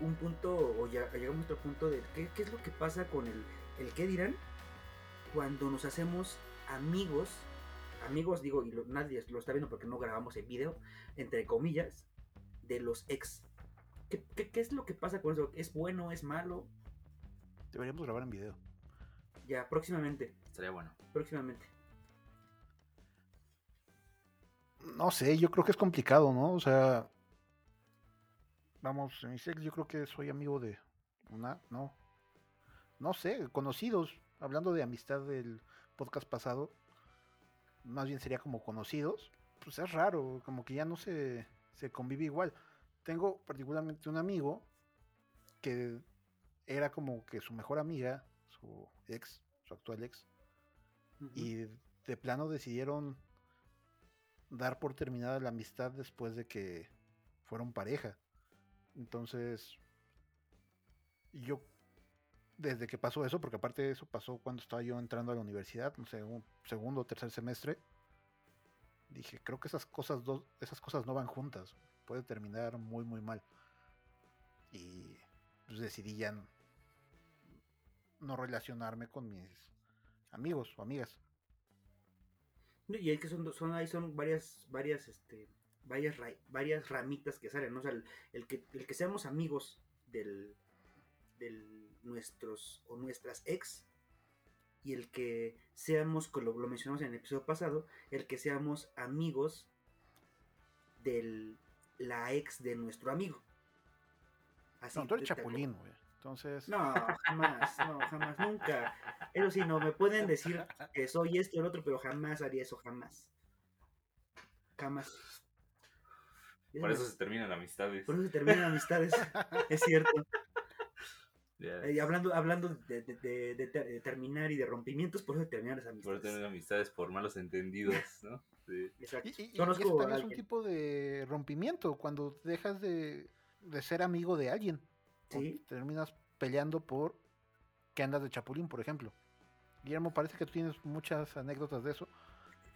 un punto o ya llegamos a otro punto de qué, qué es lo que pasa con el, el qué dirán cuando nos hacemos amigos, amigos digo, y nadie lo está viendo porque no grabamos el video, entre comillas, de los ex. ¿Qué, qué, qué es lo que pasa con eso? ¿Es bueno? ¿Es malo? Deberíamos grabar en video. Ya, próximamente, Estaría bueno. próximamente. No sé, yo creo que es complicado, ¿no? O sea, vamos, en mi sex yo creo que soy amigo de una, no, no sé, conocidos, hablando de amistad del podcast pasado, más bien sería como conocidos, pues es raro, como que ya no se, se convive igual. Tengo particularmente un amigo que era como que su mejor amiga, su ex, su actual ex, y de plano decidieron dar por terminada la amistad después de que fueron pareja. Entonces, yo, desde que pasó eso, porque aparte de eso pasó cuando estaba yo entrando a la universidad, no sé, un segundo o tercer semestre, dije, creo que esas cosas, dos, esas cosas no van juntas, puede terminar muy, muy mal. Y pues, decidí ya no relacionarme con mis amigos o amigas. Y es que son, son ahí son varias, varias, este, varias, varias ramitas que salen, ¿no? O sea, el, el que, el que seamos amigos del, del nuestros o nuestras ex y el que seamos, como lo, mencionamos en el episodio pasado, el que seamos amigos de la ex de nuestro amigo. Así No, tú eres chapulín, güey. Entonces, No, jamás, no, jamás, nunca. Eso sí, no, me pueden decir que soy esto y el otro, pero jamás haría eso, jamás. Jamás. Por Es eso más, se terminan amistades. por eso se terminan amistades, es cierto. Ya, Eh, y hablando hablando de, de- de- de ter- de terminar y de rompimientos, por eso se terminan las Por amistades. tener amistades por malos entendidos, ¿no? Sí. Exacto. Y, y- eso también es un tipo de rompimiento, cuando dejas de, de ser amigo de alguien. Sí. terminas peleando por que andas de chapulín, por ejemplo. Guillermo, parece que tú tienes muchas anécdotas de eso.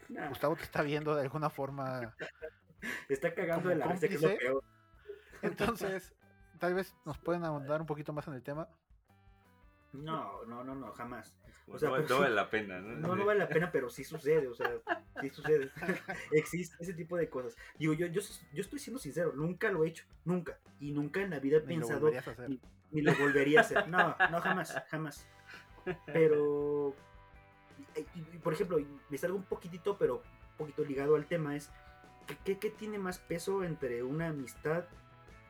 Nah, Gustavo te está viendo de alguna forma. está cagando de la risa, que es lo peor. Entonces, tal vez nos pueden ahondar un poquito más en el tema. No, no, no, no, jamás. O sea, no, pero no vale la pena, ¿no? No, no vale la pena, pero sí sucede, o sea, sí sucede. Existe ese tipo de cosas. Digo, yo, yo, yo estoy siendo sincero, nunca lo he hecho, nunca. Y nunca en la vida he Ni pensado, volverías a hacer. ni, ni lo volvería a hacer. No, no, jamás, jamás. Pero, y- y- y, por ejemplo, me salgo un poquitito, pero un poquito ligado al tema, es, ¿qué, qué, qué tiene más peso entre una amistad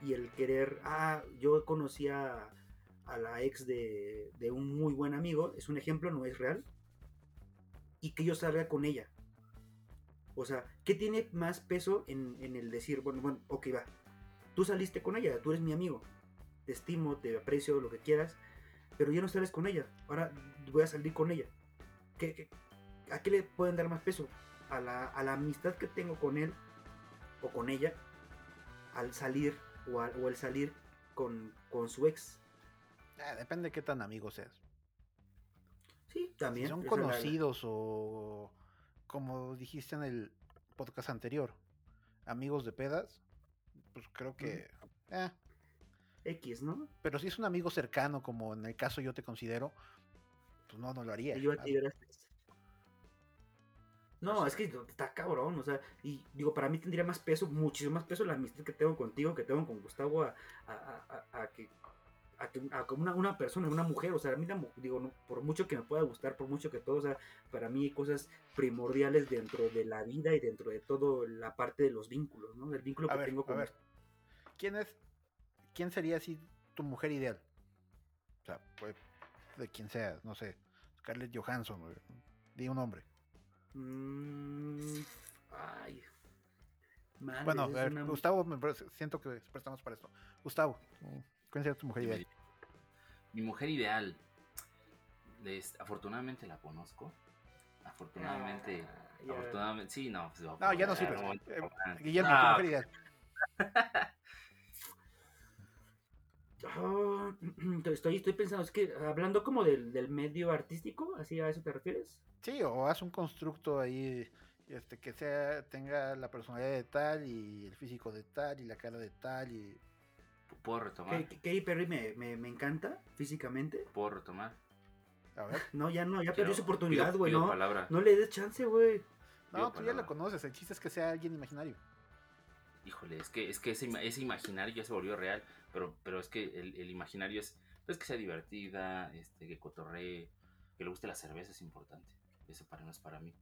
y el querer, ah, yo conocí a, la ex de, de un muy buen amigo, es un ejemplo, no es real, y que yo salga con ella. O sea, ¿qué tiene más peso en, en el decir, bueno, bueno, ok, va, tú saliste con ella, tú eres mi amigo, te estimo, te aprecio, lo que quieras, pero ya no sales con ella, ahora voy a salir con ella. ¿Qué, qué- a qué le pueden dar más peso? ¿A la, a la amistad que tengo con él o con ella al salir o, al- o salir con, con su ex? Ah, depende de qué tan amigos seas. Sí, Si también. son la- la- conocidos o, como dijiste en el podcast anterior, amigos de pedas, pues creo que... eh, X, ¿no? pero si es un amigo cercano, como en el caso yo te considero, pues no, no lo haría. Yo a ti eras- No, es que está cabrón, o sea, y digo, para mí tendría más peso, muchísimo más peso la amistad que tengo contigo, que tengo con Gustavo, a, a- a- a- a que, a que a como una, una persona, una mujer, o sea, a mí, la digo, no, por mucho que me pueda gustar, por mucho que todo, o sea, para mí hay cosas primordiales dentro de la vida y dentro de todo la parte de los vínculos, ¿no? El vínculo A que ver, tengo a con ver. ¿Quién es, quién sería así tu mujer ideal? O sea, pues, de quien sea, no sé, Scarlett Johansson, güey, di un nombre. Mm, ay. Madre, Bueno, a es ver, una- Gustavo, me siento que prestamos para esto. Gustavo, ¿cuál sería tu mujer ideal? Mi mujer ideal. les- afortunadamente la conozco. Afortunadamente. Ah, afortunadamente. Sí, no. Pues, No, ya no sirve. Eh, ah, Guillermo, tu mujer ideal. Ah, estoy, estoy pensando, es que hablando como del, del medio artístico, ¿así a eso te refieres? Sí, o haz un constructo ahí este que sea tenga la personalidad de tal y el físico de tal y la cara de tal y ¿Puedo retomar? K- Katy Perry me, me, me encanta físicamente. ¿Puedo retomar? A ver. No, ya no, ya Quiero- perdió su oportunidad, pido- güey, pido ¿no? palabra. No le des chance, güey. No, tú ya la conoces. El chiste es que sea alguien imaginario. Híjole, es que, es que ese, ima- ese imaginario ya se volvió real, pero, pero es que el, el imaginario es pues, que sea divertida, este, que cotorree, que le guste la cerveza es importante. Eso para no es para mí.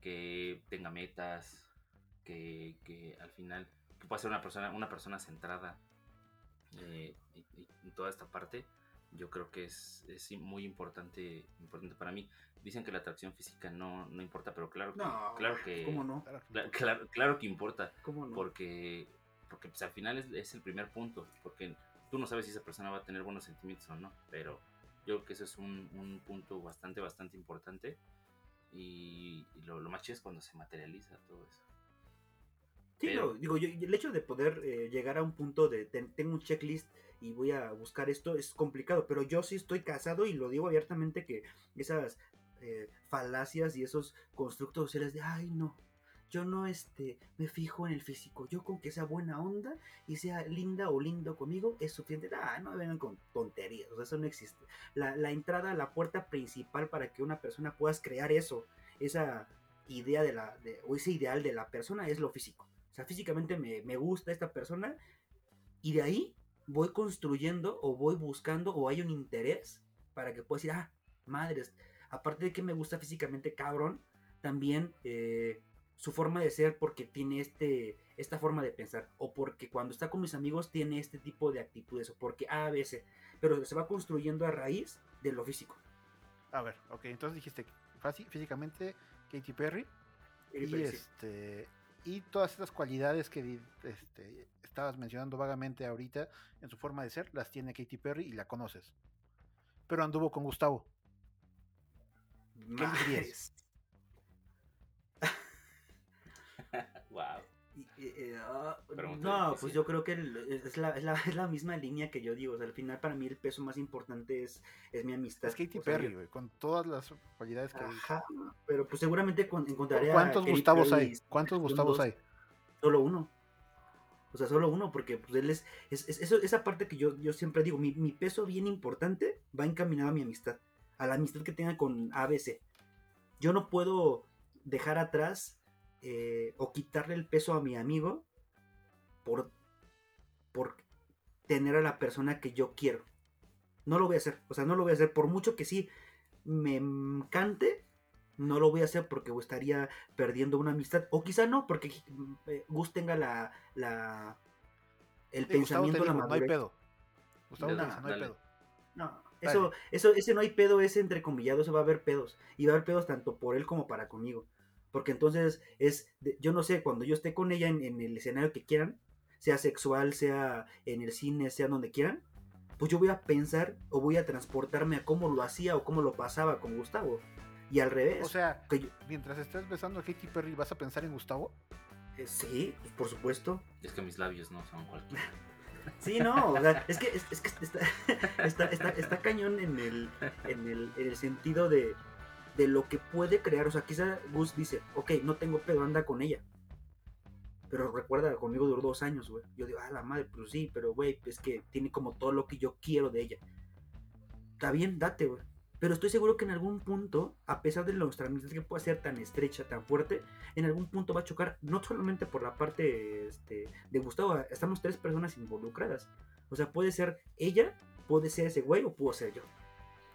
Que tenga metas, que, que al final que pueda ser una persona, una persona centrada eh, y- y en toda esta parte. Yo creo que es, es muy importante, importante para mí. Dicen que la atracción física no, no importa, pero claro que, No, claro que, ¿cómo no? Claro claro, claro que importa ¿Cómo no? porque porque pues al final es, es el primer punto porque tú no sabes si esa persona va a tener buenos sentimientos o no pero yo creo que eso es un, un punto bastante bastante importante y, y lo, lo más chido es cuando se materializa todo eso Sí, Pero- no, digo, yo, el hecho de poder eh, llegar a un punto de ten- tengo un checklist y voy a buscar esto es complicado, pero yo sí estoy casado y lo digo abiertamente que esas eh, falacias y esos constructos sociales de, ay, no, yo no este, me fijo en el físico, yo con que sea buena onda y sea linda o lindo conmigo es suficiente. Ah, no me vengan con tonterías, o sea, eso no existe. La, la entrada, la puerta principal para que una persona puedas crear eso, esa idea de la, de- o ese ideal de la persona es lo físico. O sea, físicamente me, me gusta esta persona y de ahí voy construyendo o voy buscando o hay un interés para que pueda decir, ah, madres, aparte de que me gusta físicamente cabrón, también eh, su forma de ser porque tiene este, esta forma de pensar o porque cuando está con mis amigos tiene este tipo de actitudes o porque A, C, pero se va construyendo a raíz de lo físico. A ver, ok. Entonces dijiste fácil- físicamente Katy Perry. Y Y, sí. este, y todas estas cualidades que este, estabas mencionando vagamente ahorita en su forma de ser, las tiene Katy Perry y la conoces. Pero anduvo con Gustavo. ¿qué dirías? wow eh, ah, no, pues yo creo que el- es, la, es, la, es la misma línea que yo digo. O sea, al final para mí el peso más importante es, es mi amistad. Es Katy O sea, Perry, güey, con todas las cualidades que Ajá, pero pues seguramente con- encontraré a ¿Cuántos Katy Gustavos Perry hay? ¿Cuántos Gustavos dos, hay? Solo uno. O sea, solo uno, porque pues él es, es- es- eso, esa parte que yo, yo siempre digo, mi, mi peso bien importante va encaminado a mi amistad, a la amistad que tenga con ABC. Yo no puedo dejar atrás eh, o quitarle el peso a mi amigo por, por tener a la persona que yo quiero. No lo voy a hacer, o sea, no lo voy a hacer, por mucho que sí me encante, no lo voy a hacer porque estaría perdiendo una amistad. O quizá no, porque eh, Gus tenga la, la el Sí, pensamiento, la no hay pedo. Gustavo dice, no hay pedo. No, eso, eso, ese no hay pedo, ese entrecomillado, eso va a haber pedos. Y va a haber pedos tanto por él como para conmigo. Porque entonces es, yo no sé, cuando yo esté con ella en, en el escenario que quieran, sea sexual, sea en el cine, sea donde quieran, pues yo voy a pensar o voy a transportarme a cómo lo hacía o cómo lo pasaba con Gustavo. Y al revés. O sea, que yo- mientras estés besando a Katy Perry, ¿vas a pensar en Gustavo? eh, sí, pues, por supuesto. es que mis labios no son cualquiera Sí, no, o sea, es que, es, es que está, está, está, está cañón en el, en el, en el sentido de, de lo que puede crear. O sea, quizá Gus dice, ok, no tengo pedo, anda con ella. Pero recuerda, conmigo duró dos años, güey. Yo digo, ah, la madre, pues sí, pero güey, es que tiene como todo lo que yo quiero de ella. Está bien, date, güey. Pero estoy seguro que en algún punto, a pesar de nuestra amistad que pueda ser tan estrecha, tan fuerte, en algún punto va a chocar, no solamente por la parte este, de Gustavo, estamos tres personas involucradas. O sea, puede ser ella, puede ser ese güey o puedo ser yo.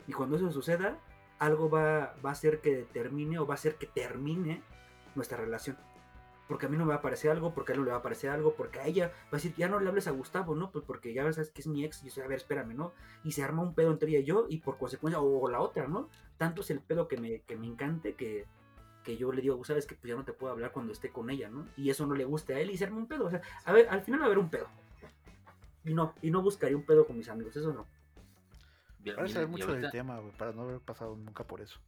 Y cuando eso suceda, algo va, va a hacer que determine o va a hacer que termine nuestra relación. Porque a mí no me va a parecer algo, porque a él no le va a parecer algo, porque a ella va a decir, ya no le hables a Gustavo, ¿no? Pues porque ya sabes que es mi ex, y yo sé, a ver, espérame, ¿no? Y se arma un pedo entre ella y yo, y por consecuencia, o, la otra, ¿no? Tanto es el pedo que me, que me encante que, que yo le digo, sabes que pues ya no te puedo hablar cuando esté con ella, ¿no? Y eso no le guste a él y se arma un pedo. O sea, a ver, al final va a haber un pedo. Y no, y no buscaría un pedo con mis amigos, eso no. Mira, saber mucho del tema, güey, para no haber pasado nunca por eso.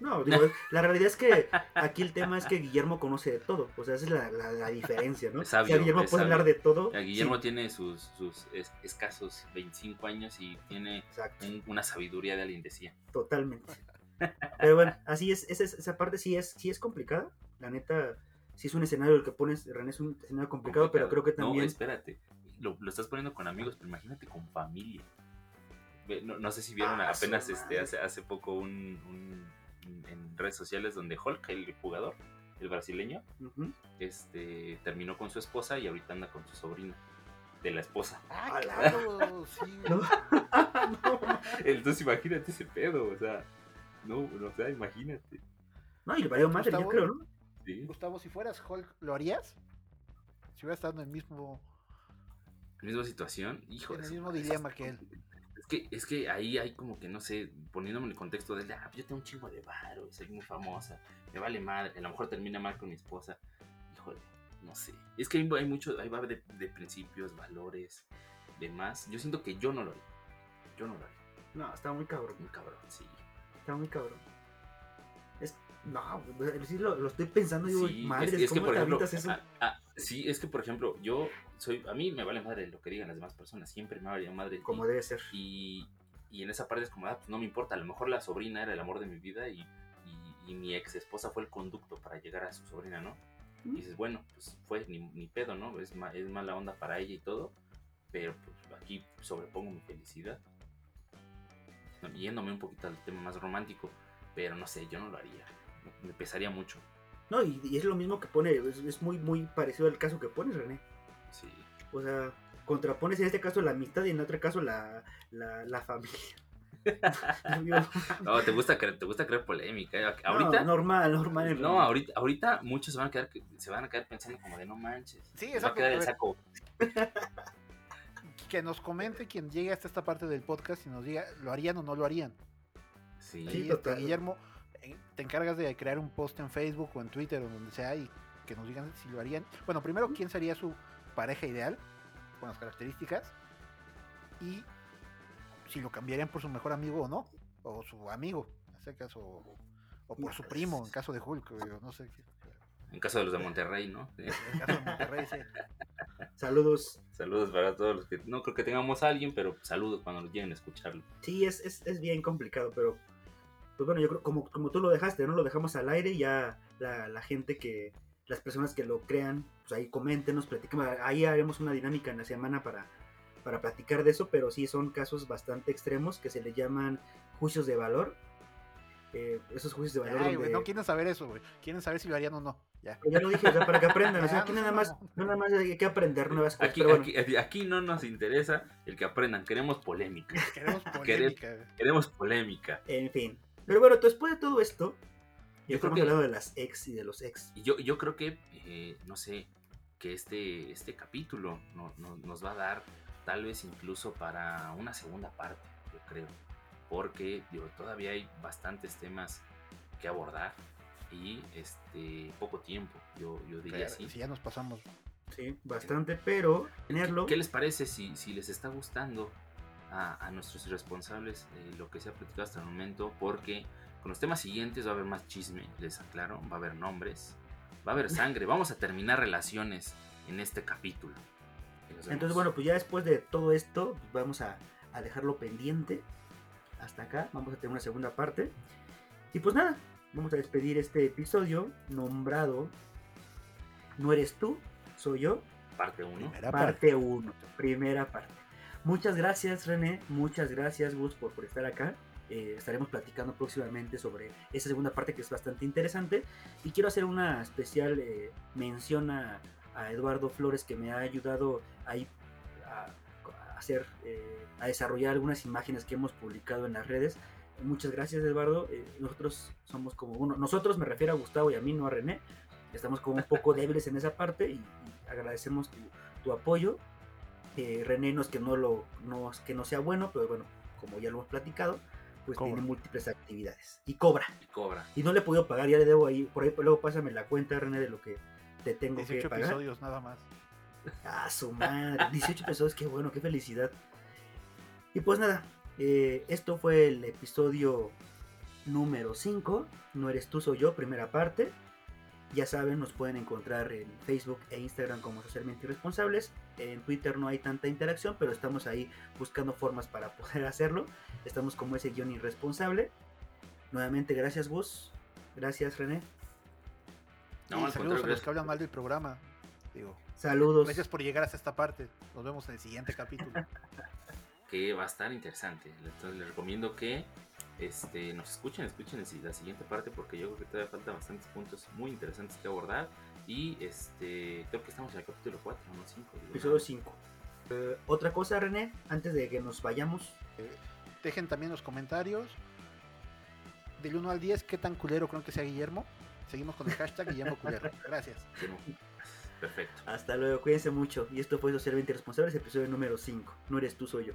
No, digo, la realidad es que aquí el tema es que Guillermo conoce de todo. O sea, esa es la, la- la diferencia, ¿no? Es sabio, o sea, Guillermo es puede sabio. hablar de todo. Ya, Guillermo sí, tiene sus, sus es- escasos 25 años y tiene un- una sabiduría de alguien de 100. totalmente. Pero bueno, así es, esa, esa parte sí es, sí es complicada. La neta, sí es un escenario el que pones, René, es un escenario complicado, pero creo que No, también. espérate. lo, lo estás poniendo con amigos, pero imagínate con familia. No, no sé si vieron Ah, apenas este, hace, hace poco un, un- en redes sociales donde Hulk, el jugador, el brasileño, este, terminó con su esposa y ahorita anda con su sobrina de la esposa. Ah, claro, sí. No. Entonces imagínate ese pedo, o sea, no, no, o sea, imagínate. No, y le valió madre, yo Gustavo. creo, ¿no? ¿sí? Gustavo, si fueras Hulk, ¿lo harías? Si hubiera estado en el mismo, Misma situación, hijo en el mismo dilema que él. Es que, es que ahí hay como que, no sé, poniéndome en el contexto de, ah, yo tengo un chingo de varo, soy muy famosa, me vale madre, a lo mejor termina mal con mi esposa. Híjole, no sé. Es que hay, hay mucho, ahí va de, de principios, valores, demás. Yo siento que yo no lo haría. Yo no lo haría. No, está muy cabrón. Un cabrón, sí. Está muy cabrón. No, sí lo, lo estoy pensando y digo, Sí, madre, es, es que ¿cómo por te ejemplo, eso? sí, es que por ejemplo, yo soy, a mí me vale madre lo que digan las demás personas, siempre me vale madre. como y- debe ser. y, y en esa parte es como, ah, pues no me importa, a lo mejor la sobrina era el amor de mi vida y, y- y mi ex esposa fue el conducto para llegar a su sobrina, ¿no? Y dices, bueno, pues fue ni, ni pedo, ¿no? Es, ma- es mala onda para ella y todo, pero pues aquí sobrepongo mi felicidad. Yéndome un poquito al tema más romántico, pero no sé, yo no lo haría, me pesaría mucho, No, y, y es lo mismo que pone, es, es muy, muy parecido al caso que pones, René. sí. O sea, contrapones en este caso la amistad y en otro caso la, la, la familia. No, te gusta creer, te gusta creer polémica. ¿eh? no, Ahorita, no, normal, normal. René. ahorita, ahorita muchos se van a quedar, se van a quedar pensando como de no manches. Sí, se va a quedar el saco. Que nos comente quien llegue hasta esta parte del podcast y nos diga, ¿lo harían o no lo harían? Sí. Sí, este, Guillermo, te encargas de crear un post en Facebook o en Twitter o donde sea y que nos digan si lo harían. Bueno, primero, ¿quién sería su pareja ideal con las características? Y si lo cambiarían por su mejor amigo o no, o su amigo, en este caso, o, o por su primo, en caso de Hulk, no sé. En caso de los de Monterrey, ¿no? Sí. En caso de Monterrey, sí. Saludos. Saludos para todos los que. No creo que tengamos a alguien, pero saludos cuando lleguen a escucharlo. Sí, es, es, es bien complicado, pero pues bueno, yo creo como, como tú lo dejaste, ¿no? Lo dejamos al aire y ya la, la gente que, las personas que lo crean, pues ahí coméntenos, platiquemos, ahí haremos una dinámica en la semana para, para platicar de eso, pero sí son casos bastante extremos que se le llaman juicios de valor. Eh, esos juicios de valor Ay, donde- güey, no quieren saber eso, güey. Quieren saber si lo harían o no. Ya. Pero ya lo dije, o sea, para que aprendan, o sea, aquí no, nada más, no. nada más hay que aprender nuevas cosas, Aquí, pero bueno, aquí, aquí- aquí no nos interesa el que aprendan, queremos polémica. Queremos polémica. Queremos polémica. en fin. Pero bueno, después de todo esto, Yo creo que- hablando de las ex y de los ex. Y yo, yo creo que, eh, no sé, que este, este capítulo no- no- nos va a dar tal vez incluso para una segunda parte, yo creo. Porque digo, todavía hay bastantes temas que abordar y este poco tiempo, yo, yo diría Pero así. Si ya nos pasamos. Sí, bastante, pero ¿Qué, tenerlo. qué les parece si, si les está gustando a, a nuestros responsables eh, lo que se ha platicado hasta el momento? Porque con los temas siguientes va a haber más chisme, les aclaro, va a haber nombres, va a haber sangre, vamos a terminar relaciones en este capítulo. Entonces, bueno, pues ya después de todo esto, pues vamos a, a dejarlo pendiente. Hasta acá, vamos a tener una segunda parte. Y pues nada, vamos a despedir este episodio nombrado No eres tú, soy yo, parte 1. Primera parte. parte 1, primera parte. Muchas gracias René, muchas gracias Gus por, estar acá. Eh, estaremos platicando próximamente sobre esa segunda parte que es bastante interesante. Y quiero hacer una especial eh, mención a, Eduardo Flores que me ha ayudado a, hacer, eh, a desarrollar algunas imágenes que hemos publicado en las redes. Muchas gracias Eduardo. Eh, nosotros somos como uno, nosotros me refiero a Gustavo y a mí, no a René. Estamos como un poco débiles en esa parte y, agradecemos tu apoyo. Eh, René no es que no lo no es que no sea bueno, pero bueno, como ya lo hemos platicado, pues Cobra. tiene múltiples actividades y cobra. Y cobra. Y no le he podido pagar, ya le debo ahí, por ahí luego pásame la cuenta, René, de lo que te tengo 18 que pagar. episodios nada más. Ah, su madre, 18 episodios, qué bueno, qué felicidad. Y pues nada, eh, esto fue el episodio número 5, No eres tú, soy yo, primera parte. Ya saben, nos pueden encontrar en Facebook e Instagram como socialmente irresponsables. En Twitter no hay tanta interacción, pero estamos ahí buscando formas para poder hacerlo. Estamos como ese guion irresponsable. Nuevamente, gracias Gus. Gracias René. No, y saludos a los que hablan mal del programa. Digo, Saludos. gracias por llegar hasta esta parte. Nos vemos en el siguiente capítulo. que va a estar interesante. Entonces les recomiendo que este, nos escuchen, escuchen la siguiente parte porque yo creo que todavía faltan bastantes puntos muy interesantes que abordar. Y este, creo que estamos en el capítulo 4, no 5. Episodio 5. Eh, otra cosa, René, antes de que nos vayamos. Dejen también los comentarios. Del 1 al 10, ¿qué tan culero creen que sea Guillermo? Seguimos con el hashtag Guillermo Culero. Gracias. Perfecto. Hasta luego, cuídense mucho. Y esto fue Socialmente Responsables, episodio número 5. No eres tú, soy yo.